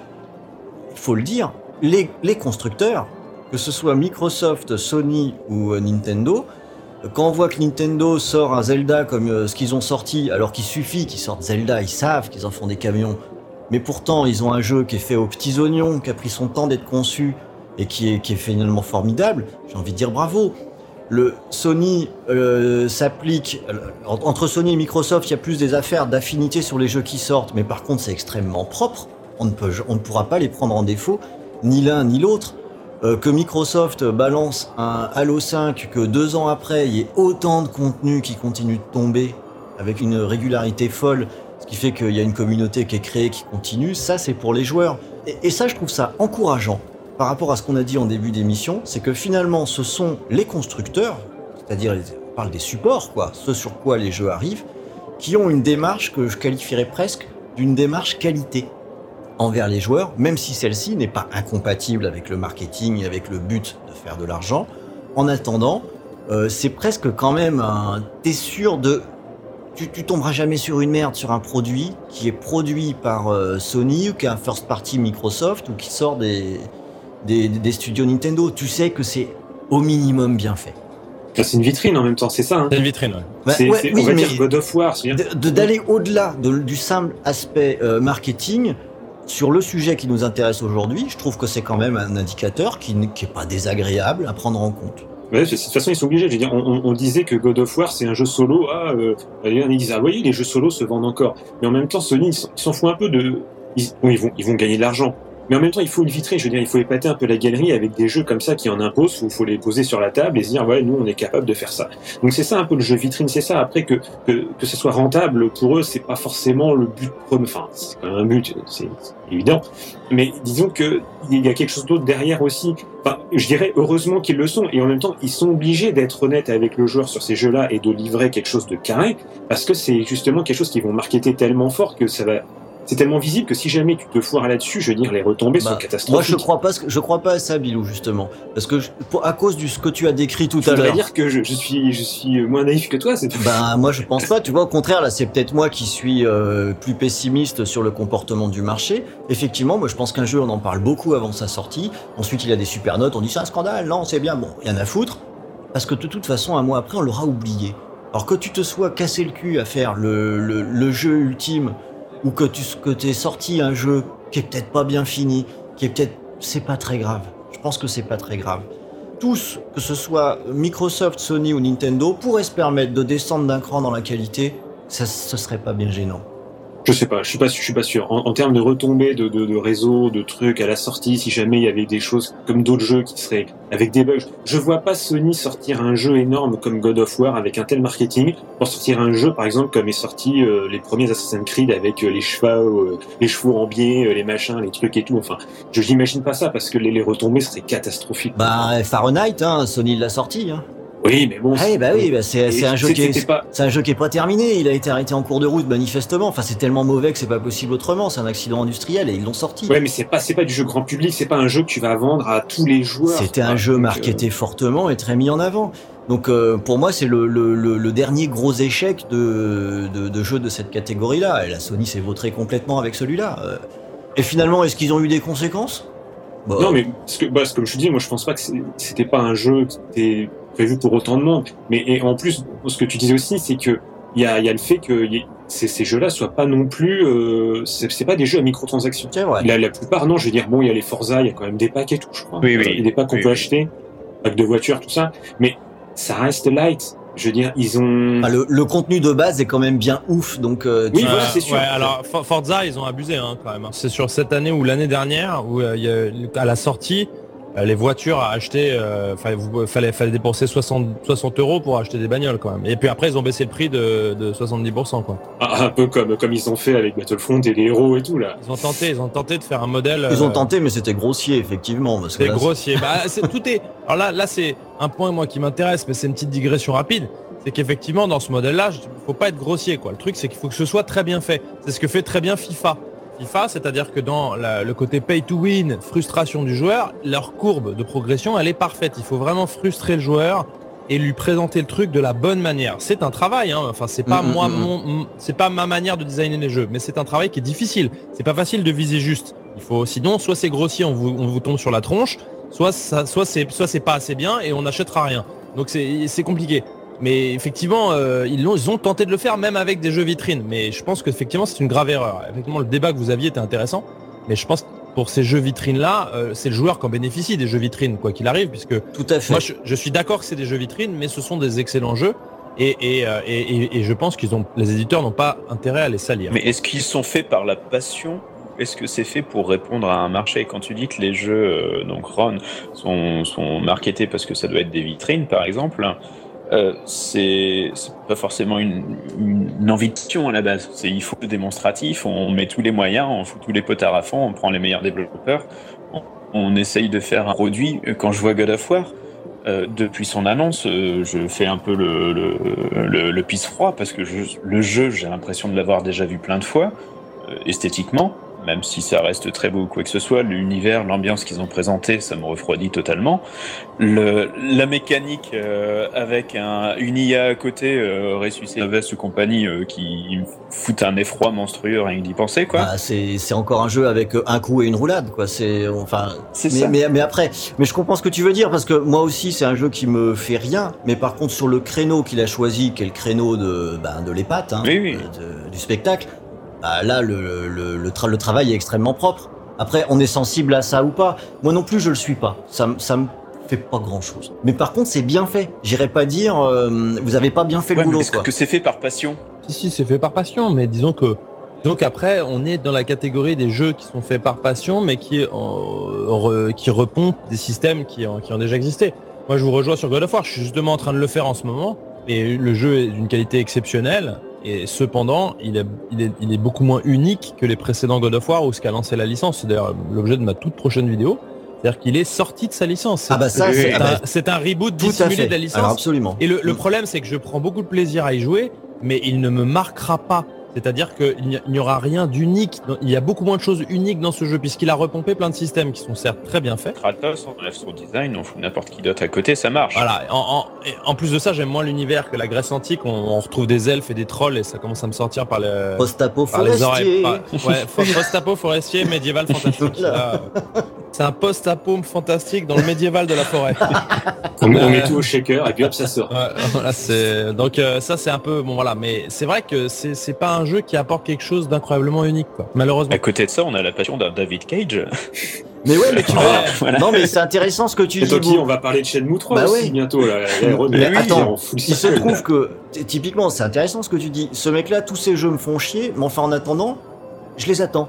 Il faut le dire, les, constructeurs, que ce soit Microsoft, Sony ou euh, Nintendo, quand on voit que Nintendo sort un Zelda comme euh, ce qu'ils ont sorti, alors qu'il suffit qu'ils sortent Zelda, ils savent qu'ils en font des camions, mais pourtant ils ont un jeu qui est fait aux petits oignons, qui a pris son temps d'être conçu et qui est, qui est finalement formidable, j'ai envie de dire bravo. Le Sony euh, s'applique euh, en- entre Sony et Microsoft, il y a plus des affaires d'affinité sur les jeux qui sortent, mais par contre c'est extrêmement propre. On ne pourra pas les prendre en défaut, ni l'un ni l'autre. Euh, que Microsoft balance un Halo 5, que deux ans après il y ait autant de contenu qui continue de tomber avec une régularité folle, ce qui fait qu'il y a une communauté qui est créée, qui continue. Ça c'est pour les joueurs. Et ça je trouve ça encourageant par rapport à ce qu'on a dit en début d'émission, c'est que finalement ce sont les constructeurs, c'est-à-dire on parle des supports, quoi, ce sur quoi les jeux arrivent, qui ont une démarche que je qualifierais presque d'une démarche qualité envers les joueurs, même si celle-ci n'est pas incompatible avec le marketing et avec le but de faire de l'argent. En attendant, euh, c'est presque quand même un... T'es sûr de... Tu, tu tomberas jamais sur une merde sur un produit qui est produit par euh, Sony ou qui est un first party Microsoft ou qui sort des, des, des studios Nintendo. Tu sais que c'est au minimum bien fait. Enfin, C'est une vitrine en même temps, c'est ça. hein. C'est une vitrine. ouais. Bah, C'est- ouais, c'est- oui, on va mais dire God of War. de- de- d'aller au-delà de- du simple aspect euh, marketing sur le sujet qui nous intéresse aujourd'hui, je trouve que c'est quand même un indicateur qui n'est qui pas désagréable à prendre en compte. Ouais, de toute façon, ils sont obligés. Je veux dire, on, on- on disait que God of War, c'est un jeu solo. Ah, euh, ils disaient, ah, voyez, les jeux solo se vendent encore. Mais en même temps, Sony, ils s'en- ils s'en foutent un peu de. Ils, bon, ils vont, ils vont gagner de l'argent. Mais en même temps, il faut une vitrine. Je veux dire, il faut épater un peu la galerie avec des jeux comme ça qui en imposent, où il faut les poser sur la table et se dire, ouais, nous, on est capable de faire ça. Donc c'est ça un peu le jeu vitrine. C'est ça. Après que que, que ce soit rentable pour eux, c'est pas forcément le but premier. Enfin, c'est quand même un but, c'est évident. Mais disons que il y a quelque chose d'autre derrière aussi. Enfin, je dirais heureusement qu'ils le sont et en même temps ils sont obligés d'être honnêtes avec le joueur sur ces jeux-là et de livrer quelque chose de carré parce que c'est justement quelque chose qu'ils vont marketer tellement fort que ça va. C'est tellement visible que si jamais tu te foires là-dessus, je veux dire, les retombées Bah, sont Moi, catastrophiques. je crois pas, ce que- je crois pas à ça, Bilou, justement, parce que je- pour- à cause de ce que tu as décrit tout Je à l'heure. dire que je, je suis, je suis moins naïf que toi. C'est. Ben moi je pense pas, tu vois au contraire là c'est peut-être moi qui suis euh, plus pessimiste sur le comportement du marché. Effectivement moi je pense qu'un jeu on en parle beaucoup avant sa sortie, ensuite il a des super notes, on dit c'est un scandale, non c'est bien, bon rien à foutre, parce que de toute façon un mois après on l'aura oublié. Alors que tu te sois cassé le cul à faire le, le, le jeu ultime ou que tu que t'aies sorti un jeu qui est peut-être pas bien fini, qui est peut-être c'est pas très grave. Je pense que c'est pas très grave tous, que ce soit Microsoft, Sony ou Nintendo, pourraient se permettre de descendre d'un cran dans la qualité, ça ce serait pas bien gênant. Je sais pas, je suis pas, je suis pas sûr. En, termes de retombées de, de, de réseau, de trucs à la sortie, si jamais il y avait des choses comme d'autres jeux qui seraient avec des bugs, je vois pas Sony sortir un jeu énorme comme God of War avec un tel marketing pour sortir un jeu, par exemple, comme est sorti euh, les premiers Assassin's Creed avec euh, les chevaux, euh, les chevaux en biais, les machins, les trucs et tout. Enfin, je j'imagine pas ça parce que les, les retombées seraient catastrophiques. Bah, Fahrenheit, hein, Sony l'a sorti. Hein. Oui, mais bon. Eh bah oui, bah, c'est c'est un jeu qui est, pas. un jeu qui est pas terminé. Il a été arrêté en cours de route manifestement. Enfin, c'est tellement mauvais que c'est pas possible autrement. C'est un accident industriel et ils l'ont sorti. Ouais, mais c'est pas, c'est pas du jeu grand public. C'est pas un jeu que tu vas vendre à tous les joueurs. C'était un jeu Donc, euh, marketé fortement et très mis en avant. Donc euh, pour moi, c'est le, le, le, le dernier gros échec de, de, de jeu de cette catégorie-là. Et la Sony s'est vautrée complètement avec celui-là. Euh, Et finalement, est-ce qu'ils ont eu des conséquences? Bah, Non, mais ce que, bah, ce- je te dis, moi je pense pas que c'était pas un jeu qui était prévu pour autant de monde. Mais et en plus, ce que tu disais aussi, c'est que il y a, il y a le fait que y ces, ces jeux-là soient pas non plus, euh, c'est c'est pas des jeux à microtransactions. La, la plupart, non, je veux dire, bon, il y a les Forza, il y a quand même des packs et tout, je crois. Oui, oui. Il y a des packs qu'on Oui, peut oui. acheter, packs de voitures, tout ça. Mais ça reste light. Je veux dire, ils ont. Le, le contenu de base est quand même bien ouf. Donc euh, tu- Oui, voilà, c'est sûr. Ouais, alors For- Forza, ils ont abusé hein, quand même. hein. C'est sur cette année ou l'année dernière où euh, il y a- à la sortie, euh, les voitures à acheter, euh, fallait, vous- fallait, fallait dépenser 60, 60 euros pour acheter des bagnoles quand même. Et puis après, ils ont baissé le prix de, de 70%. Quoi. Ah, un peu comme, comme ils ont fait avec Battlefront et les héros et tout, là. Ils ont tenté, ils ont tenté de faire un modèle. ils ont euh, tenté, mais c'était grossier effectivement. Parce que C'est là, grossier. Bah, c'est- tout est. Alors là, là, c'est un point moi qui m'intéresse, mais c'est une petite digression rapide. C'est qu'effectivement, dans ce modèle-là, il faut pas être grossier. Quoi. Le truc, c'est qu'il faut que ce soit très bien fait. C'est ce que fait très bien FIFA. FIFA, c'est-à-dire que dans la- le côté pay to win, frustration du joueur, leur courbe de progression, elle est parfaite. Il faut vraiment frustrer le joueur et lui présenter le truc de la bonne manière. C'est un travail. Hein. Enfin, c'est pas Mm, mm, moi, mm, mon, c'est pas ma manière de designer les jeux, mais c'est un travail qui est difficile. C'est pas facile de viser juste. Il faut, sinon, soit c'est grossier, on vous, on vous tombe sur la tronche, soit ça, soit c'est, soit c'est pas assez bien et on n'achètera rien. Donc c'est compliqué. Mais effectivement, euh, ils, l'ont, ils ont tenté de le faire même avec des jeux vitrines. Mais je pense qu'effectivement, c'est une grave erreur. Effectivement, le débat que vous aviez était intéressant. Mais je pense que pour ces jeux vitrines-là, euh, c'est le joueur qui en bénéficie des jeux vitrines, quoi qu'il arrive, puisque tout à fait. moi, je, je suis d'accord que c'est des jeux vitrines, mais ce sont des excellents jeux. Et, et, euh, et, et- et je pense qu'ils ont, les éditeurs n'ont pas intérêt à les salir. Mais est-ce qu'ils sont faits par la passion ou Est-ce que c'est fait pour répondre à un marché? Quand tu dis que les jeux, euh, donc Ron, sont, sont marketés parce que ça doit être des vitrines, par exemple, euh, c'est pas forcément une, une, une ambition à la base. C'est il faut le démonstratif, on met tous les moyens, on fout tous les potards à fond, on prend les meilleurs développeurs, on, essaye de faire un produit. Quand je vois God of War, euh, depuis son annonce, euh, je fais un peu le, pisse froid parce que le jeu, j'ai l'impression de l'avoir déjà vu plein de fois, euh, esthétiquement, même si ça reste très beau ou quoi que ce soit, l'univers, l'ambiance qu'ils ont présenté, ça me refroidit totalement. Le, la mécanique euh, avec un, une IA à côté, euh, ressuscité veste ou compagnie, euh, qui me fout un effroi monstrueux rien que d'y penser, quoi. Bah, c'est encore un jeu avec euh, un coup et une roulade, quoi. C'est enfin. Mais, ça. mais, mais après, mais je comprends ce que tu veux dire parce que moi aussi c'est un jeu qui me fait rien. Mais par contre sur le créneau qu'il a choisi, qui est le créneau de ben, de l'épate, hein, Oui, oui. de- du spectacle, bah, là le le, le, tra- le travail est extrêmement propre. Après, on est sensible à ça ou pas. Moi non plus, je le suis pas. Ça me ça me fait pas grand chose. Mais par contre, c'est bien fait. J'irai pas dire euh, vous avez pas bien fait Ouais, le boulot. est-ce que c'est fait par passion? Si, si, c'est fait par passion, mais disons que donc après, on est dans la catégorie des jeux qui sont faits par passion, mais qui, euh, re- qui repompent des systèmes qui ont, qui ont déjà existé. Moi, je vous rejoins sur God of War. Je suis justement en train de le faire en ce moment, et le jeu est d'une qualité exceptionnelle. Et cependant, il est, il, est, il est beaucoup moins unique que les précédents God of War ou ce qu'a lancé la licence. C'est d'ailleurs l'objet de ma toute prochaine vidéo. C'est-à-dire qu'il est sorti de sa licence. Ah bah ça, c'est ah bah, un, reboot tout à dissimulé fait. de la licence. Alors absolument. Et le, le problème, c'est que je prends beaucoup de plaisir à y jouer, mais il ne me marquera pas. C'est-à-dire qu'il n'y aura rien d'unique. Il y a beaucoup moins de choses uniques dans ce jeu, puisqu'il a repompé plein de systèmes qui sont certes très bien faits. Kratos, on enlève son design, on fout n'importe qui d'autre à côté, ça marche. Voilà. En, en- et en plus de ça, j'aime moins l'univers que la Grèce antique. On, on retrouve des elfes et des trolls, et ça commence à me sortir par, le, Post-apo par les oreilles. forestier. Par- ouais, post-apo forestier, médiéval fantastique. Euh, C'est un post-apo fantastique dans le médiéval de la forêt. On, met- on Ouais. met tout au shaker et puis hop, ça sort. Ouais, voilà, c'est donc euh, ça c'est un peu bon voilà, mais c'est vrai que c'est c'est pas un jeu qui apporte quelque chose d'incroyablement unique quoi. Malheureusement. À côté de ça, on a la passion d'un David Cage. Mais ouais, mais tu vois. Voilà. Non, mais c'est intéressant ce que tu Et dis. Toki, on va parler de Shenmue 3 Bah aussi ouais. bientôt. Là, Mais attends, Il se trouve que, typiquement, c'est intéressant ce que tu dis. Ce mec-là, tous ces jeux me font chier, mais enfin, en attendant, je les attends.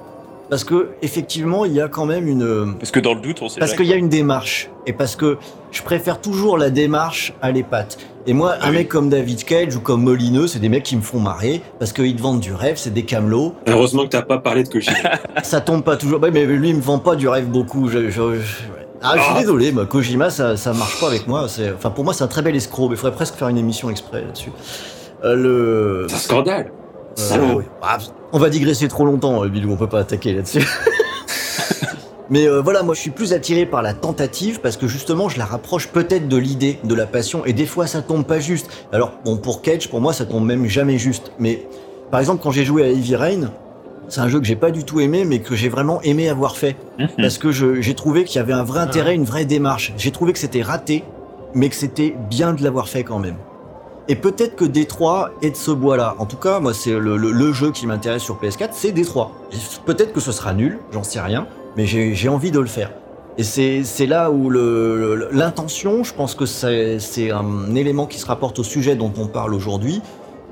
Parce que, effectivement, il y a quand même une. Parce que dans le doute, on sait Parce qu'il y a une démarche. Et parce que je préfère toujours la démarche à les pattes. Et moi, un oui. mec comme David Cage ou comme Molineux, c'est des mecs qui me font marrer. Parce qu'ils te vendent du rêve, c'est des camelots. Heureusement que t'as pas parlé de Kojima. Ça tombe pas toujours. Mais lui, il me vend pas du rêve beaucoup. Je, Ah, je suis Ah. désolé, moi, Kojima, ça, ça marche pas avec moi. Enfin, pour moi, c'est un très bel escroc. Mais il faudrait presque faire une émission exprès là-dessus. Euh, le. C'est un scandale. Euh, Salaud. oui. Ah, on va digresser trop longtemps, euh, Bilou, on peut pas attaquer là-dessus. Mais euh, voilà, moi je suis plus attiré par la tentative parce que justement je la rapproche peut-être de l'idée, de la passion, et des fois ça tombe pas juste. Alors bon, pour Cage, pour moi ça tombe même jamais juste. Mais par exemple, quand j'ai joué à Heavy Rain, c'est un jeu que j'ai pas du tout aimé, mais que j'ai vraiment aimé avoir fait. Mhm. Parce que j'ai trouvé qu'il y avait un vrai intérêt, une vraie démarche. J'ai trouvé que c'était raté, mais que c'était bien de l'avoir fait quand même. Et peut-être que Détroit est de ce bois-là. En tout cas, moi, c'est le, jeu qui m'intéresse sur PS4, c'est Détroit. Peut-être que ce sera nul, j'en sais rien, mais j'ai envie de le faire. Et c'est là où l'intention, je pense que c'est c'est un élément qui se rapporte au sujet dont on parle aujourd'hui.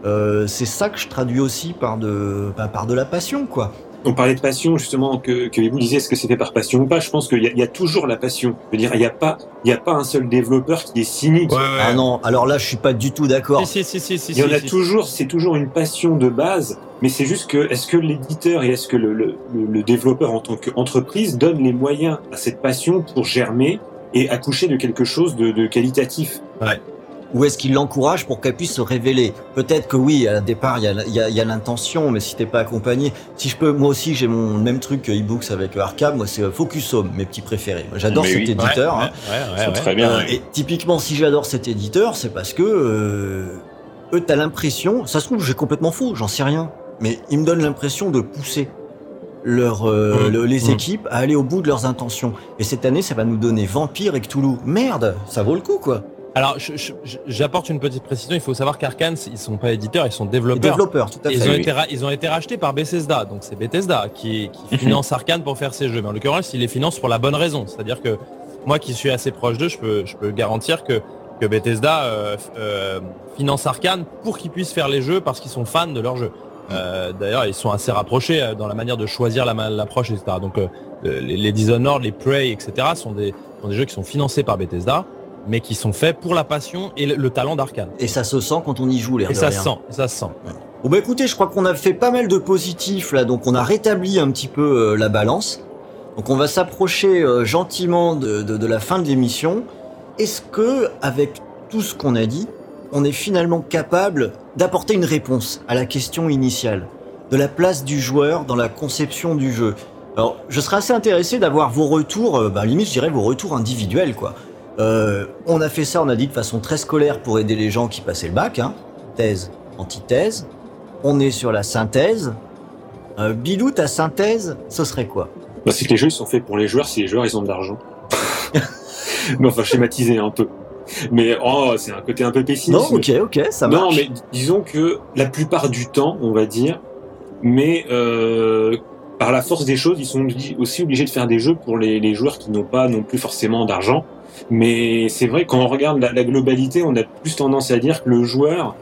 Euh, c'est ça que je traduis aussi par de, bah, par de la passion, quoi. On parlait de passion, justement, que, que vous disiez est-ce que c'était par passion ou pas? Je pense qu'il y, a- il y a toujours la passion. Je veux dire, il n'y a, pas- il y a pas un seul développeur qui est cynique. Ouais, ouais. Ah non, alors là, je suis pas du tout d'accord. Si, si, si, si, si, Il y en a si. toujours, c'est toujours une passion de base, mais c'est juste que est-ce que l'éditeur et est-ce que le, le, le- le développeur en tant qu'entreprise donne les moyens à cette passion pour germer et accoucher de quelque chose de, de qualitatif? Ou est-ce qu'il l'encourage pour qu'elle puisse se révéler Peut-être que oui, à départ, il y a, l'intention, mais si t'es pas accompagné... Si je peux, moi aussi, j'ai mon même truc que e-books avec Arkham, moi c'est euh, Focus Home, mes petits préférés. J'adore cet oui. Éditeur. ouais, hein. ouais, ouais, très bien. Euh, et typiquement, si j'adore cet éditeur, c'est parce que euh, eux, t'as l'impression, ça se trouve, j'ai complètement faux, j'en sais rien, mais ils me donnent l'impression de pousser leur, euh, Mm. le- les Mm. équipes à aller au bout de leurs intentions. Et cette année, ça va nous donner Vampire et Cthulhu. Merde, ça vaut le coup, quoi. Alors, je- je- je- j'apporte une petite précision. Il faut savoir qu'Arkane, ils sont pas éditeurs, ils sont développeurs. développeurs, tout à Ils fait. ont, oui. été ra- ils ont été rachetés par Bethesda, donc c'est Bethesda qui, qui finance Arkane pour faire ces jeux. Mais en l'occurrence, ils les financent pour la bonne raison. C'est-à-dire que moi qui suis assez proche d'eux, je peux, je peux garantir que, que Bethesda euh, euh, finance Arkane pour qu'ils puissent faire les jeux parce qu'ils sont fans de leurs jeux. Euh, D'ailleurs, ils sont assez rapprochés dans la manière de choisir la l'approche, etc. Donc euh, les, les Dishonored, les Prey, etc. sont des, sont des jeux qui sont financés par Bethesda, mais qui sont faits pour la passion et le, le talent d'Arkane. Et ça se sent quand on y joue, l'air Et de ça rien. se sent, ça se sent. Bon bah écoutez, je crois qu'on a fait pas mal de positifs là, donc on a rétabli un petit peu euh, la balance. Donc on va s'approcher euh, gentiment de, de- de la fin de l'émission. Est-ce que, avec tout ce qu'on a dit, on est finalement capable d'apporter une réponse à la question initiale de la place du joueur dans la conception du jeu? Alors, je serais assez intéressé d'avoir vos retours, euh, bah, limite je dirais vos retours individuels quoi. Euh, on a fait ça, on a dit de façon très scolaire pour aider les gens qui passaient le bac, hein. thèse, antithèse. On est sur la synthèse. Euh, Bilou, ta synthèse, ce serait quoi? Bah, c'est que les jeux sont faits pour les joueurs si les joueurs ils ont de l'argent. mais enfin schématiser un peu. Mais oh, c'est un côté un peu pessimiste. Non, ok, ok, ça marche. Non, mais disons que la plupart du temps, on va dire, mais euh, par la force des choses, ils sont aussi obligés de faire des jeux pour les, les joueurs qui n'ont pas non plus forcément d'argent. Mais c'est vrai, quand on regarde la, la globalité, on a plus tendance à dire que le joueur,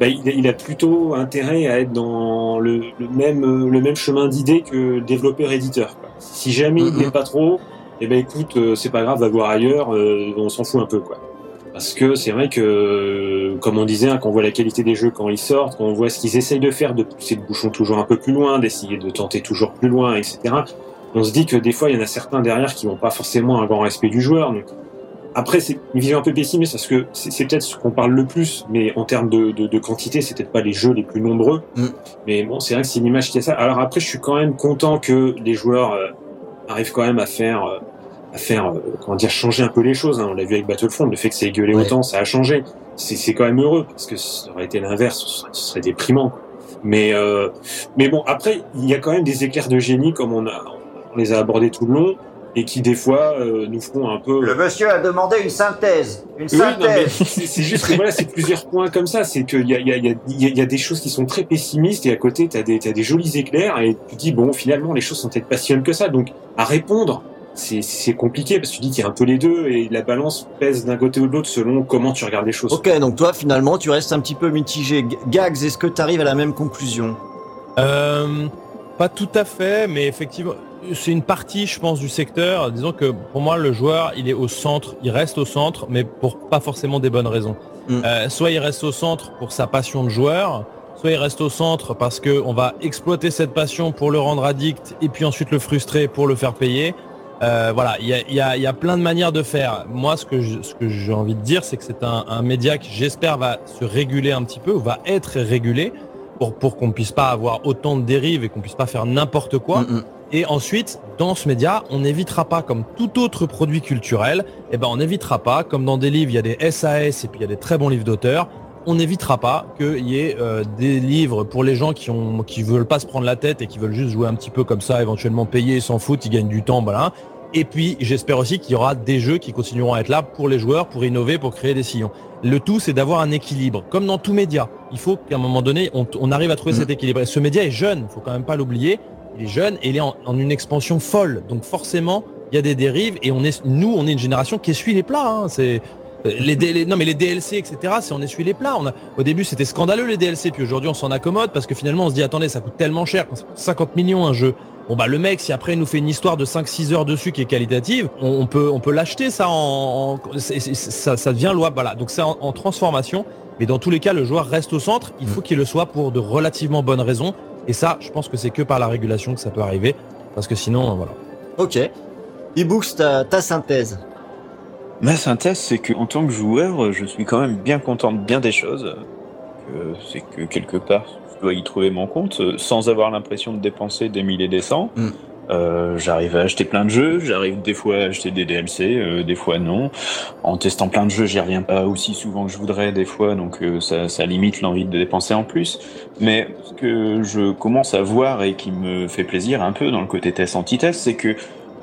bah, il, a- il a plutôt intérêt à être dans le, le même, euh, le même chemin d'idée que développeur-éditeur. Si jamais il Mhm. n'est pas trop, eh ben écoute, euh, c'est pas grave, va voir ailleurs, euh, on s'en fout un peu. quoi. Parce que c'est vrai que, comme on disait, hein, quand on voit la qualité des jeux quand ils sortent, quand on voit ce qu'ils essayent de faire, de pousser le bouchon toujours un peu plus loin, d'essayer de tenter toujours plus loin, etc., on se dit que des fois, il y en a certains derrière qui n'ont pas forcément un grand respect du joueur. Donc, après, c'est une vision un peu pessimiste parce que c'est c'est peut-être ce qu'on parle le plus, mais en termes de, de, de quantité, c'est peut-être pas les jeux les plus nombreux. Mm. Mais bon, c'est vrai que c'est une image qui est ça. Alors après, je suis quand même content que les joueurs euh, arrivent quand même à faire, euh, à faire, euh, comment dire, changer un peu les choses. hein. On l'a vu avec Battlefront, le fait que ça ait gueulé Ouais. autant, ça a changé. C'est c'est quand même heureux parce que ça aurait été l'inverse, ce serait, ce serait déprimant. Mais, euh, mais bon, après, il y a quand même des éclairs de génie comme on a, on les a abordés tout le long et qui des fois euh, nous feront un peu. monsieur a demandé une synthèse. Une Oui, non, mais c'est c'est juste que voilà, c'est plusieurs points comme ça. C'est qu'il y a, il y, a, il y, a, y a- il y a des choses qui sont très pessimistes et à côté, tu as, des t'as des jolis éclairs et tu te dis, bon, finalement, les choses sont peut-être pas si que ça. Donc, à répondre, c'est compliqué parce que tu dis qu'il y a un peu les deux et la balance pèse d'un côté ou de l'autre selon comment tu regardes les choses. Ok, donc toi finalement tu restes un petit peu mitigé. Gags, est-ce que tu arrives à la même conclusion? Euh, pas tout à fait, mais effectivement, c'est une partie, je pense, du secteur. Disons que pour moi, le joueur, il est au centre, il reste au centre, mais pour pas forcément des bonnes raisons. Mm. Euh, soit il reste au centre pour sa passion de joueur, soit il reste au centre parce que on va exploiter cette passion pour le rendre addict et puis ensuite le frustrer pour le faire payer. Euh, voilà, il y a, il y, a, il y a plein de manières de faire. Moi, ce que je- ce que j'ai envie de dire, c'est que c'est un, un média qui, j'espère, va se réguler un petit peu, va être régulé pour, pour qu'on puisse pas avoir autant de dérives et qu'on puisse pas faire n'importe quoi. Mm, mm. Et ensuite, dans ce média, on n'évitera pas, comme tout autre produit culturel, eh ben, on n'évitera pas, comme dans des livres, il y a des SAS et puis il y a des très bons livres d'auteurs, on n'évitera pas qu'il y ait euh, des livres pour les gens qui ont, qui veulent pas se prendre la tête et qui veulent juste jouer un petit peu comme ça, éventuellement payer, s'en foutent, ils gagnent du temps, voilà. Et puis, j'espère aussi qu'il y aura des jeux qui continueront à être là pour les joueurs, pour innover, pour créer des sillons. Le tout, c'est d'avoir un équilibre, comme dans tout média. Il faut qu'à un moment donné, on, on arrive à trouver Mhm. cet équilibre. Et ce média est jeune, faut quand même pas l'oublier. Il est jeune et il est en, en une expansion folle. Donc forcément, il y a des dérives et on est, nous, on est une génération qui essuie les plats. hein. C'est les, D- les- non mais les DLC, etc. C'est on essuie les plats. On a, au début, c'était scandaleux les DLC, puis aujourd'hui, on s'en accommode parce que finalement, on se dit attendez, ça coûte tellement cher, quand ça coûte 50 millions un jeu. Bon bah le mec, si après il nous fait une histoire de 5-6 heures dessus qui est qualitative, on, on peut on peut l'acheter ça en, ça, ça devient loi. Voilà, donc c'est en, en transformation. Mais dans tous les cas, le joueur reste au centre. Il faut qu'il le soit pour de relativement bonnes raisons. Et ça, je pense que c'est que par la régulation que ça peut arriver, parce que sinon, euh, voilà. Ok. E-Books, ta, ta synthèse. Ma synthèse, c'est que en tant que joueur, je suis quand même bien content de bien des choses. Que- C'est que quelque part, je dois y trouver mon compte, sans avoir l'impression de dépenser des milliers des cents. Mm. Euh, j'arrive à acheter plein de jeux, j'arrive des fois à acheter des DLC, euh, des fois non. En testant plein de jeux, j'y reviens pas aussi souvent que je voudrais des fois, donc euh, ça, ça limite l'envie de dépenser en plus. Mais ce que je commence à voir et qui me fait plaisir un peu dans le côté test-anti-test, c'est que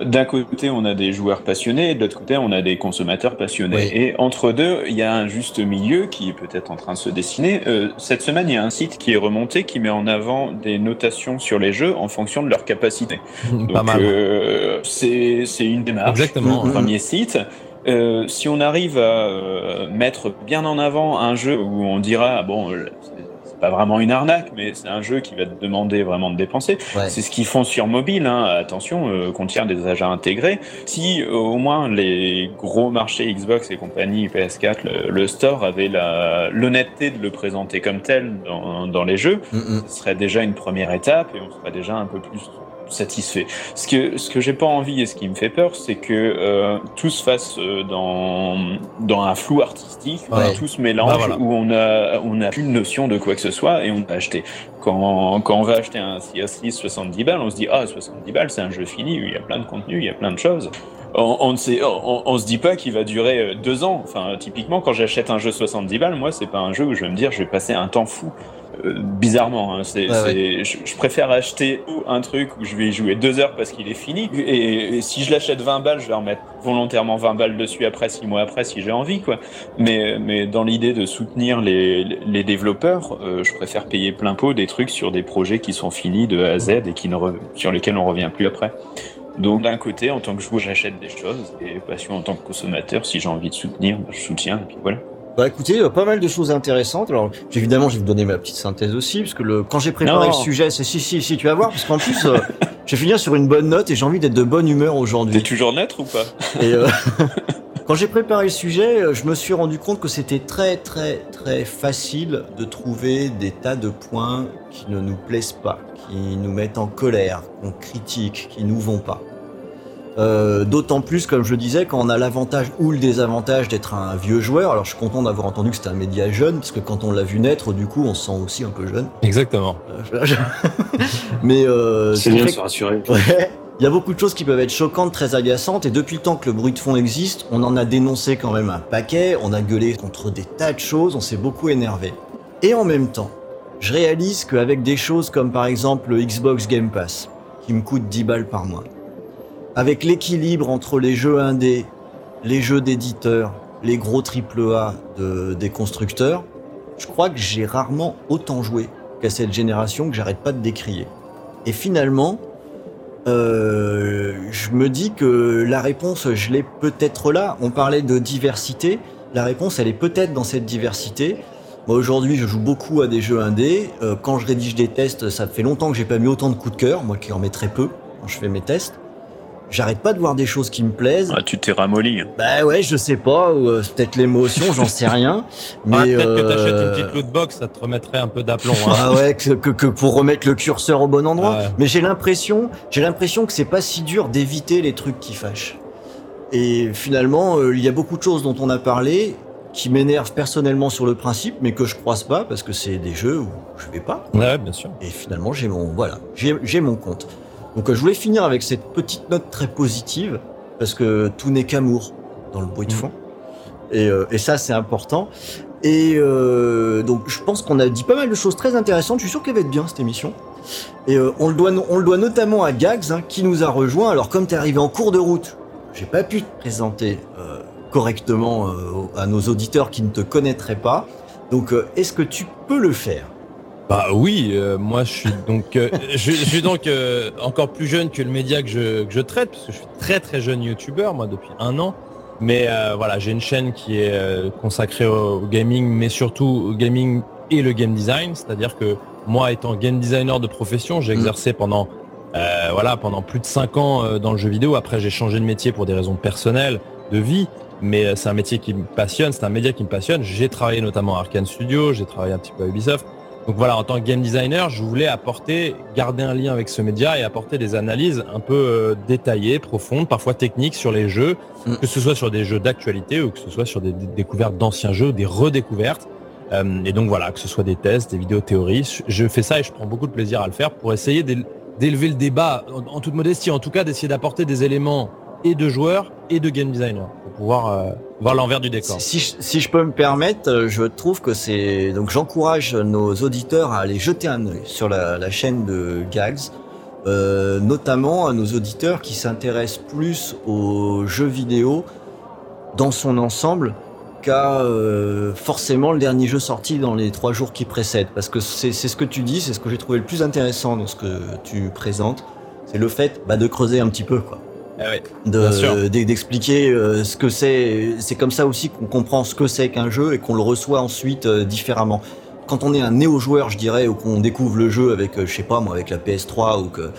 d'un côté, on a des joueurs passionnés, et de l'autre côté, on a des consommateurs passionnés. Oui. Et entre deux, il y a un juste milieu qui est peut-être en train de se dessiner. Euh, cette semaine, il y a un site qui est remonté qui met en avant des notations sur les jeux en fonction de leur capacité. Donc, euh, c'est c'est une démarche. Exactement. Un premier site. Euh, si on arrive à euh, mettre bien en avant un jeu où on dira bon euh, pas vraiment une arnaque mais c'est un jeu qui va te demander vraiment de dépenser Ouais. c'est ce qu'ils font sur mobile hein. attention euh, contient des agents intégrés si euh, au moins les gros marchés Xbox et compagnie PS4 le, le store avait l'honnêteté de le présenter comme tel dans, dans les jeux Mm, ce serait déjà une première étape et on serait déjà un peu plus satisfait. Ce que ce que j'ai pas envie et ce qui me fait peur, c'est que euh, tout se fasse euh, dans dans un flou artistique, Ouais. tout se mélange Bah, voilà. où on a on a plus de notion de quoi que ce soit et on va acheter. Quand quand on va acheter un CS6 70 balles, on se dit ah 70 balles c'est un jeu fini, il y a plein de contenu, il y a plein de choses. On, on ne sait, on, on se dit pas qu'il va durer euh, deux ans. Enfin, typiquement, quand j'achète un jeu 70 balles, moi, c'est pas un jeu où je vais me dire, je vais passer un temps fou. Euh, bizarrement, hein, c'est, Ouais, Je, je préfère acheter un truc où je vais y jouer deux heures parce qu'il est fini. Et, et si je l'achète 20 balles, je vais remettre volontairement 20 balles dessus après, six mois après, si j'ai envie, quoi. Mais, mais dans l'idée de soutenir les, les développeurs, euh, je préfère payer plein pot des trucs sur des projets qui sont finis de A à Z et qui ne re- sur lesquels on revient plus après. Donc d'un côté, en tant que joueur, j'achète des choses, et passion en tant que consommateur, si j'ai envie de soutenir, bah, je soutiens, et puis voilà. Bah écoutez, euh, pas mal de choses intéressantes. Alors évidemment, je vais vous donner ma petite synthèse aussi, parce que le, quand j'ai préparé Non. le sujet, c'est si si si tu vas voir, parce qu'en plus, euh, je vais finir sur une bonne note et j'ai envie d'être de bonne humeur T'es aujourd'hui. toujours neutre ou pas? Et euh, quand j'ai préparé le sujet, euh, je me suis rendu compte que c'était très très très facile de trouver des tas de points qui ne nous plaisent pas, qui nous mettent en colère, qu'on critique, qui nous vont pas. Euh, D'autant plus, comme je le disais, quand on a l'avantage ou le désavantage d'être un vieux joueur. Alors je suis content d'avoir entendu que c'était un média jeune, parce que quand on l'a vu naître, du coup, on se sent aussi un peu jeune. Exactement. Euh, je- Mais euh, C'est bien de se rassurer. Ouais. Il y a beaucoup de choses qui peuvent être choquantes, très agaçantes, et depuis le temps que le bruit de fond existe, on en a dénoncé quand même un paquet, on a gueulé contre des tas de choses, on s'est beaucoup énervé. Et en même temps, je réalise qu'avec des choses comme par exemple le Xbox Game Pass, qui me coûte 10 balles par mois, avec l'équilibre entre les jeux indés, les jeux d'éditeurs, les gros AAA de, des constructeurs, je crois que j'ai rarement autant joué qu'à cette génération que j'arrête pas de décrier. Et finalement, euh, je me dis que la réponse, je l'ai peut-être là. On parlait de diversité. La réponse, elle est peut-être dans cette diversité. Moi, aujourd'hui, je joue beaucoup à des jeux indés. Euh, quand je rédige des tests, ça fait longtemps que j'ai pas mis autant de coups de cœur, moi qui en mets très peu quand je fais mes tests. J'arrête pas de voir des choses qui me plaisent. Ah, tu t'es ramolli. Bah ouais, je sais pas, ou, euh, peut-être l'émotion, j'en sais rien. Mais Ah, Peut-être que t'achètes euh, une petite loot box, ça te remettrait un peu d'aplomb. hein. Ah ouais, que, que, que pour remettre le curseur au bon endroit. Ouais. Mais j'ai l'impression, j'ai l'impression que c'est pas si dur d'éviter les trucs qui fâchent. Et finalement, euh, il y a beaucoup de choses dont on a parlé qui m'énervent personnellement sur le principe, mais que je croise pas parce que c'est des jeux où je vais pas. Ouais, bien sûr. Et finalement, j'ai mon voilà, j'ai mon compte. Donc, euh, je voulais finir avec cette petite note très positive parce que tout n'est qu'amour dans le bruit de Mm. fond. Et, euh, et ça, c'est important. Et euh, donc, je pense qu'on a dit pas mal de choses très intéressantes. Je suis sûr qu'elle va être bien cette émission. Et euh, on le doit, on le doit notamment à Gags hein, qui nous a rejoint. Alors, comme t'es arrivé en cours de route, j'ai pas pu te présenter correctement à nos auditeurs qui ne te connaîtraient pas. Donc, est-ce que tu peux le faire? Bah oui, euh, moi je suis donc euh, je, je suis donc euh, encore plus jeune que le média que je, que je traite parce que je suis très très jeune youtubeur moi depuis un an. Mais euh, voilà, j'ai une chaîne qui est euh, consacrée au, au gaming, mais surtout au gaming et le game design. C'est-à-dire que moi, étant game designer de profession, j'ai Mm. exercé pendant euh, voilà pendant plus de cinq ans euh, dans le jeu vidéo. Après, j'ai changé de métier pour des raisons personnelles, de vie. Mais c'est un métier qui me passionne, c'est un média qui me passionne. J'ai travaillé notamment à Arkane Studio, j'ai travaillé un petit peu à Ubisoft. Donc voilà, en tant que game designer, je voulais apporter, garder un lien avec ce média et apporter des analyses un peu euh, détaillées, profondes, parfois techniques sur les jeux, Mm. que ce soit sur des jeux d'actualité ou que ce soit sur des, découvertes d'anciens jeux, des redécouvertes. Euh, et donc voilà, que ce soit des tests, des vidéos théories, je fais ça et je prends beaucoup de plaisir à le faire pour essayer d'éle- d'élever le débat, en, en toute modestie, en tout cas d'essayer d'apporter des éléments et de joueurs et de game designers pour pouvoir euh, voir l'envers du décor. Si, je- peux me permettre, euh, je trouve que c'est donc j'encourage nos auditeurs à aller jeter un œil sur la, chaîne de Gags, euh, notamment à nos auditeurs qui s'intéressent plus aux jeux vidéo dans son ensemble qu'à forcément le dernier jeu sorti dans les trois jours qui précèdent, parce que c'est c'est ce que tu dis, c'est ce que j'ai trouvé le plus intéressant dans ce que tu présentes, c'est le fait bah, de creuser un petit peu quoi Ah ouais. De- d'expliquer euh, ce que c'est. C'est comme ça aussi qu'on comprend ce que c'est qu'un jeu et qu'on le reçoit ensuite euh, différemment. Quand on est un néo-joueur, je dirais, ou qu'on découvre le jeu avec, euh, je sais pas moi, avec la PS3 ou que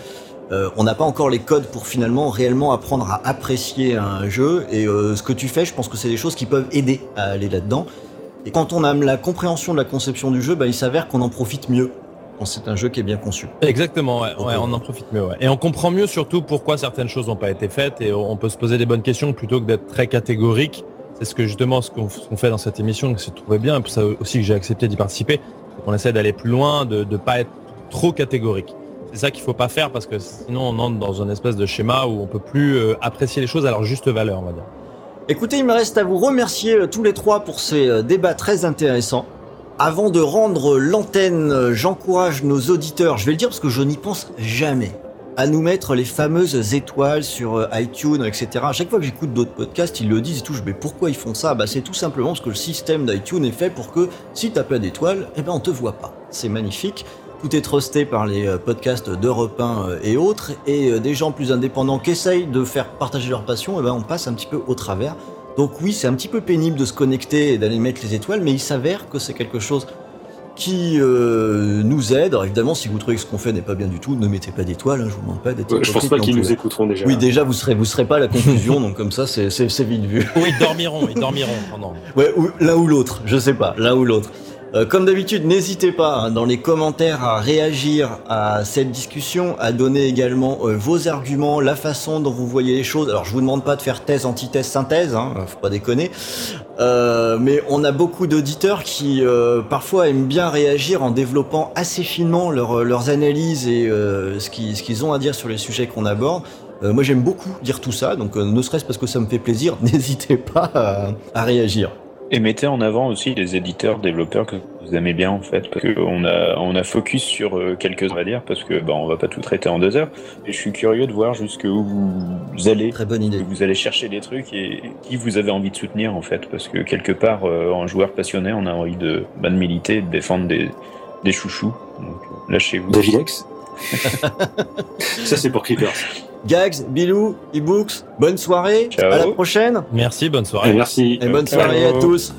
euh, on n'a pas encore les codes pour finalement réellement apprendre à apprécier un jeu. Et euh, ce que tu fais, je pense que c'est des choses qui peuvent aider à aller là-dedans. Et quand on a la compréhension de la conception du jeu, bah, il s'avère qu'on en profite mieux quand c'est un jeu qui est bien conçu. Exactement, ouais, ouais, euh, on en profite mieux. Ouais. Et on comprend mieux surtout pourquoi certaines choses n'ont pas été faites et on peut se poser des bonnes questions plutôt que d'être très catégorique. C'est ce que justement ce qu'on fait dans cette émission, que c'est trouvé bien, et pour ça aussi que j'ai accepté d'y participer. On essaie d'aller plus loin, de ne pas être trop catégorique. C'est ça qu'il faut pas faire parce que sinon on entre dans un espèce de schéma où on peut plus euh, apprécier les choses à leur juste valeur, on va dire. Écoutez, il me reste à vous remercier euh, tous les trois pour ces débats très intéressants. Avant de rendre l'antenne, j'encourage nos auditeurs, je vais le dire parce que je n'y pense jamais, à nous mettre les fameuses étoiles sur euh, iTunes, etc. À chaque fois que j'écoute d'autres podcasts, ils le disent et tout. Mais pourquoi ils font ça? Bah c'est tout simplement parce que le système d'iTunes est fait pour que si t'as pas d'étoiles, eh ben on te voit pas. C'est magnifique. Tout est trusté par les euh, podcasts d'Europe 1 euh, et autres, et des gens plus indépendants qui essayent de faire partager leur passion, et ben on passe un petit peu au travers. Donc oui, c'est un petit peu pénible de se connecter et d'aller mettre les étoiles, mais il s'avère que c'est quelque chose qui euh, nous aide. Alors évidemment, si vous trouvez que ce qu'on fait n'est pas bien du tout, ne mettez pas d'étoiles, hein, je vous demande pas d'être Ouais, je pense pas non qu'ils nous écouteront déjà. Oui, déjà, vous serez, vous serez pas à la conclusion, donc comme ça, c'est vite vu. Ou ils dormiront, ils dormiront pendant. Ouais, ou l'un ou l'autre, je sais pas, l'un ou l'autre. Euh, comme d'habitude, n'hésitez pas hein, dans les commentaires à réagir à cette discussion, à donner également euh, vos arguments, la façon dont vous voyez les choses. Alors, je vous demande pas de faire thèse, antithèse, synthèse, hein, faut pas déconner. Euh, mais on a beaucoup d'auditeurs qui euh, parfois aiment bien réagir en développant assez finement leur- leurs analyses et euh, ce qu'ils ont à dire sur les sujets qu'on aborde. Euh, moi, j'aime beaucoup dire tout ça, donc euh, ne serait-ce parce que ça me fait plaisir, n'hésitez pas à réagir. Et mettez en avant aussi les éditeurs, développeurs que vous aimez bien en fait, parce qu'on a on a focus sur euh, quelques on va dire, parce que bah, on va pas tout traiter en deux heures. Et je suis curieux de voir jusqu'où vous allez, Très bonne idée. vous allez chercher des trucs et qui vous avez envie de soutenir en fait, parce que quelque part euh, en joueur passionné, on a envie de, bah, de militer, de défendre des, des chouchous. Donc euh, lâchez-vous. Davidex Ça, c'est pour Creepers. Gags, Bilou, e-books, bonne soirée. Ciao. À la prochaine. Merci, bonne Et soirée. merci. Et bonne Ciao. soirée à tous.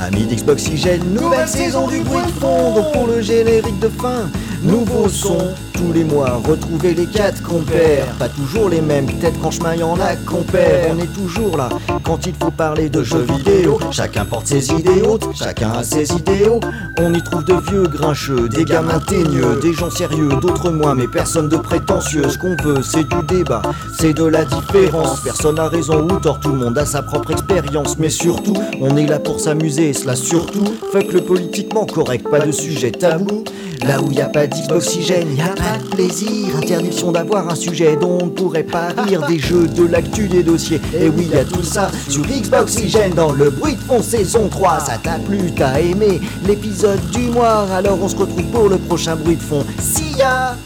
Amis d'Xboxygène, nouvelle saison du bruit de fond. Donc pour le générique de fin, nouveau son. Tous les mois, retrouvez les quatre compères. Pas toujours les mêmes, peut-être qu'en chemin y en a compères. On est toujours là quand il faut parler de jeux vidéo. Chacun porte ses idées hautes, chacun a ses idéaux. On y trouve de vieux grincheux, des gamins teigneux, des gens sérieux, d'autres moins, mais personne de prétentieux. Ce qu'on veut, c'est du débat, c'est de la différence. Personne a raison ou tort, tout le monde a sa propre expérience. Mais surtout, on est là pour s'amuser, cela surtout. Fuck le politiquement correct, pas de sujet tabou. Là où y a pas d'oxygène, y a pas de plaisir. Interdiction d'avoir un sujet dont on ne pourrait pas rire. Des jeux, de l'actu, des dossiers. Et oui, y a tout ça sur Xboxygène dans le bruit de fond saison 3. Ça t'a plu, t'as aimé l'épisode du mois. Alors on se retrouve pour le prochain bruit de fond. See ya!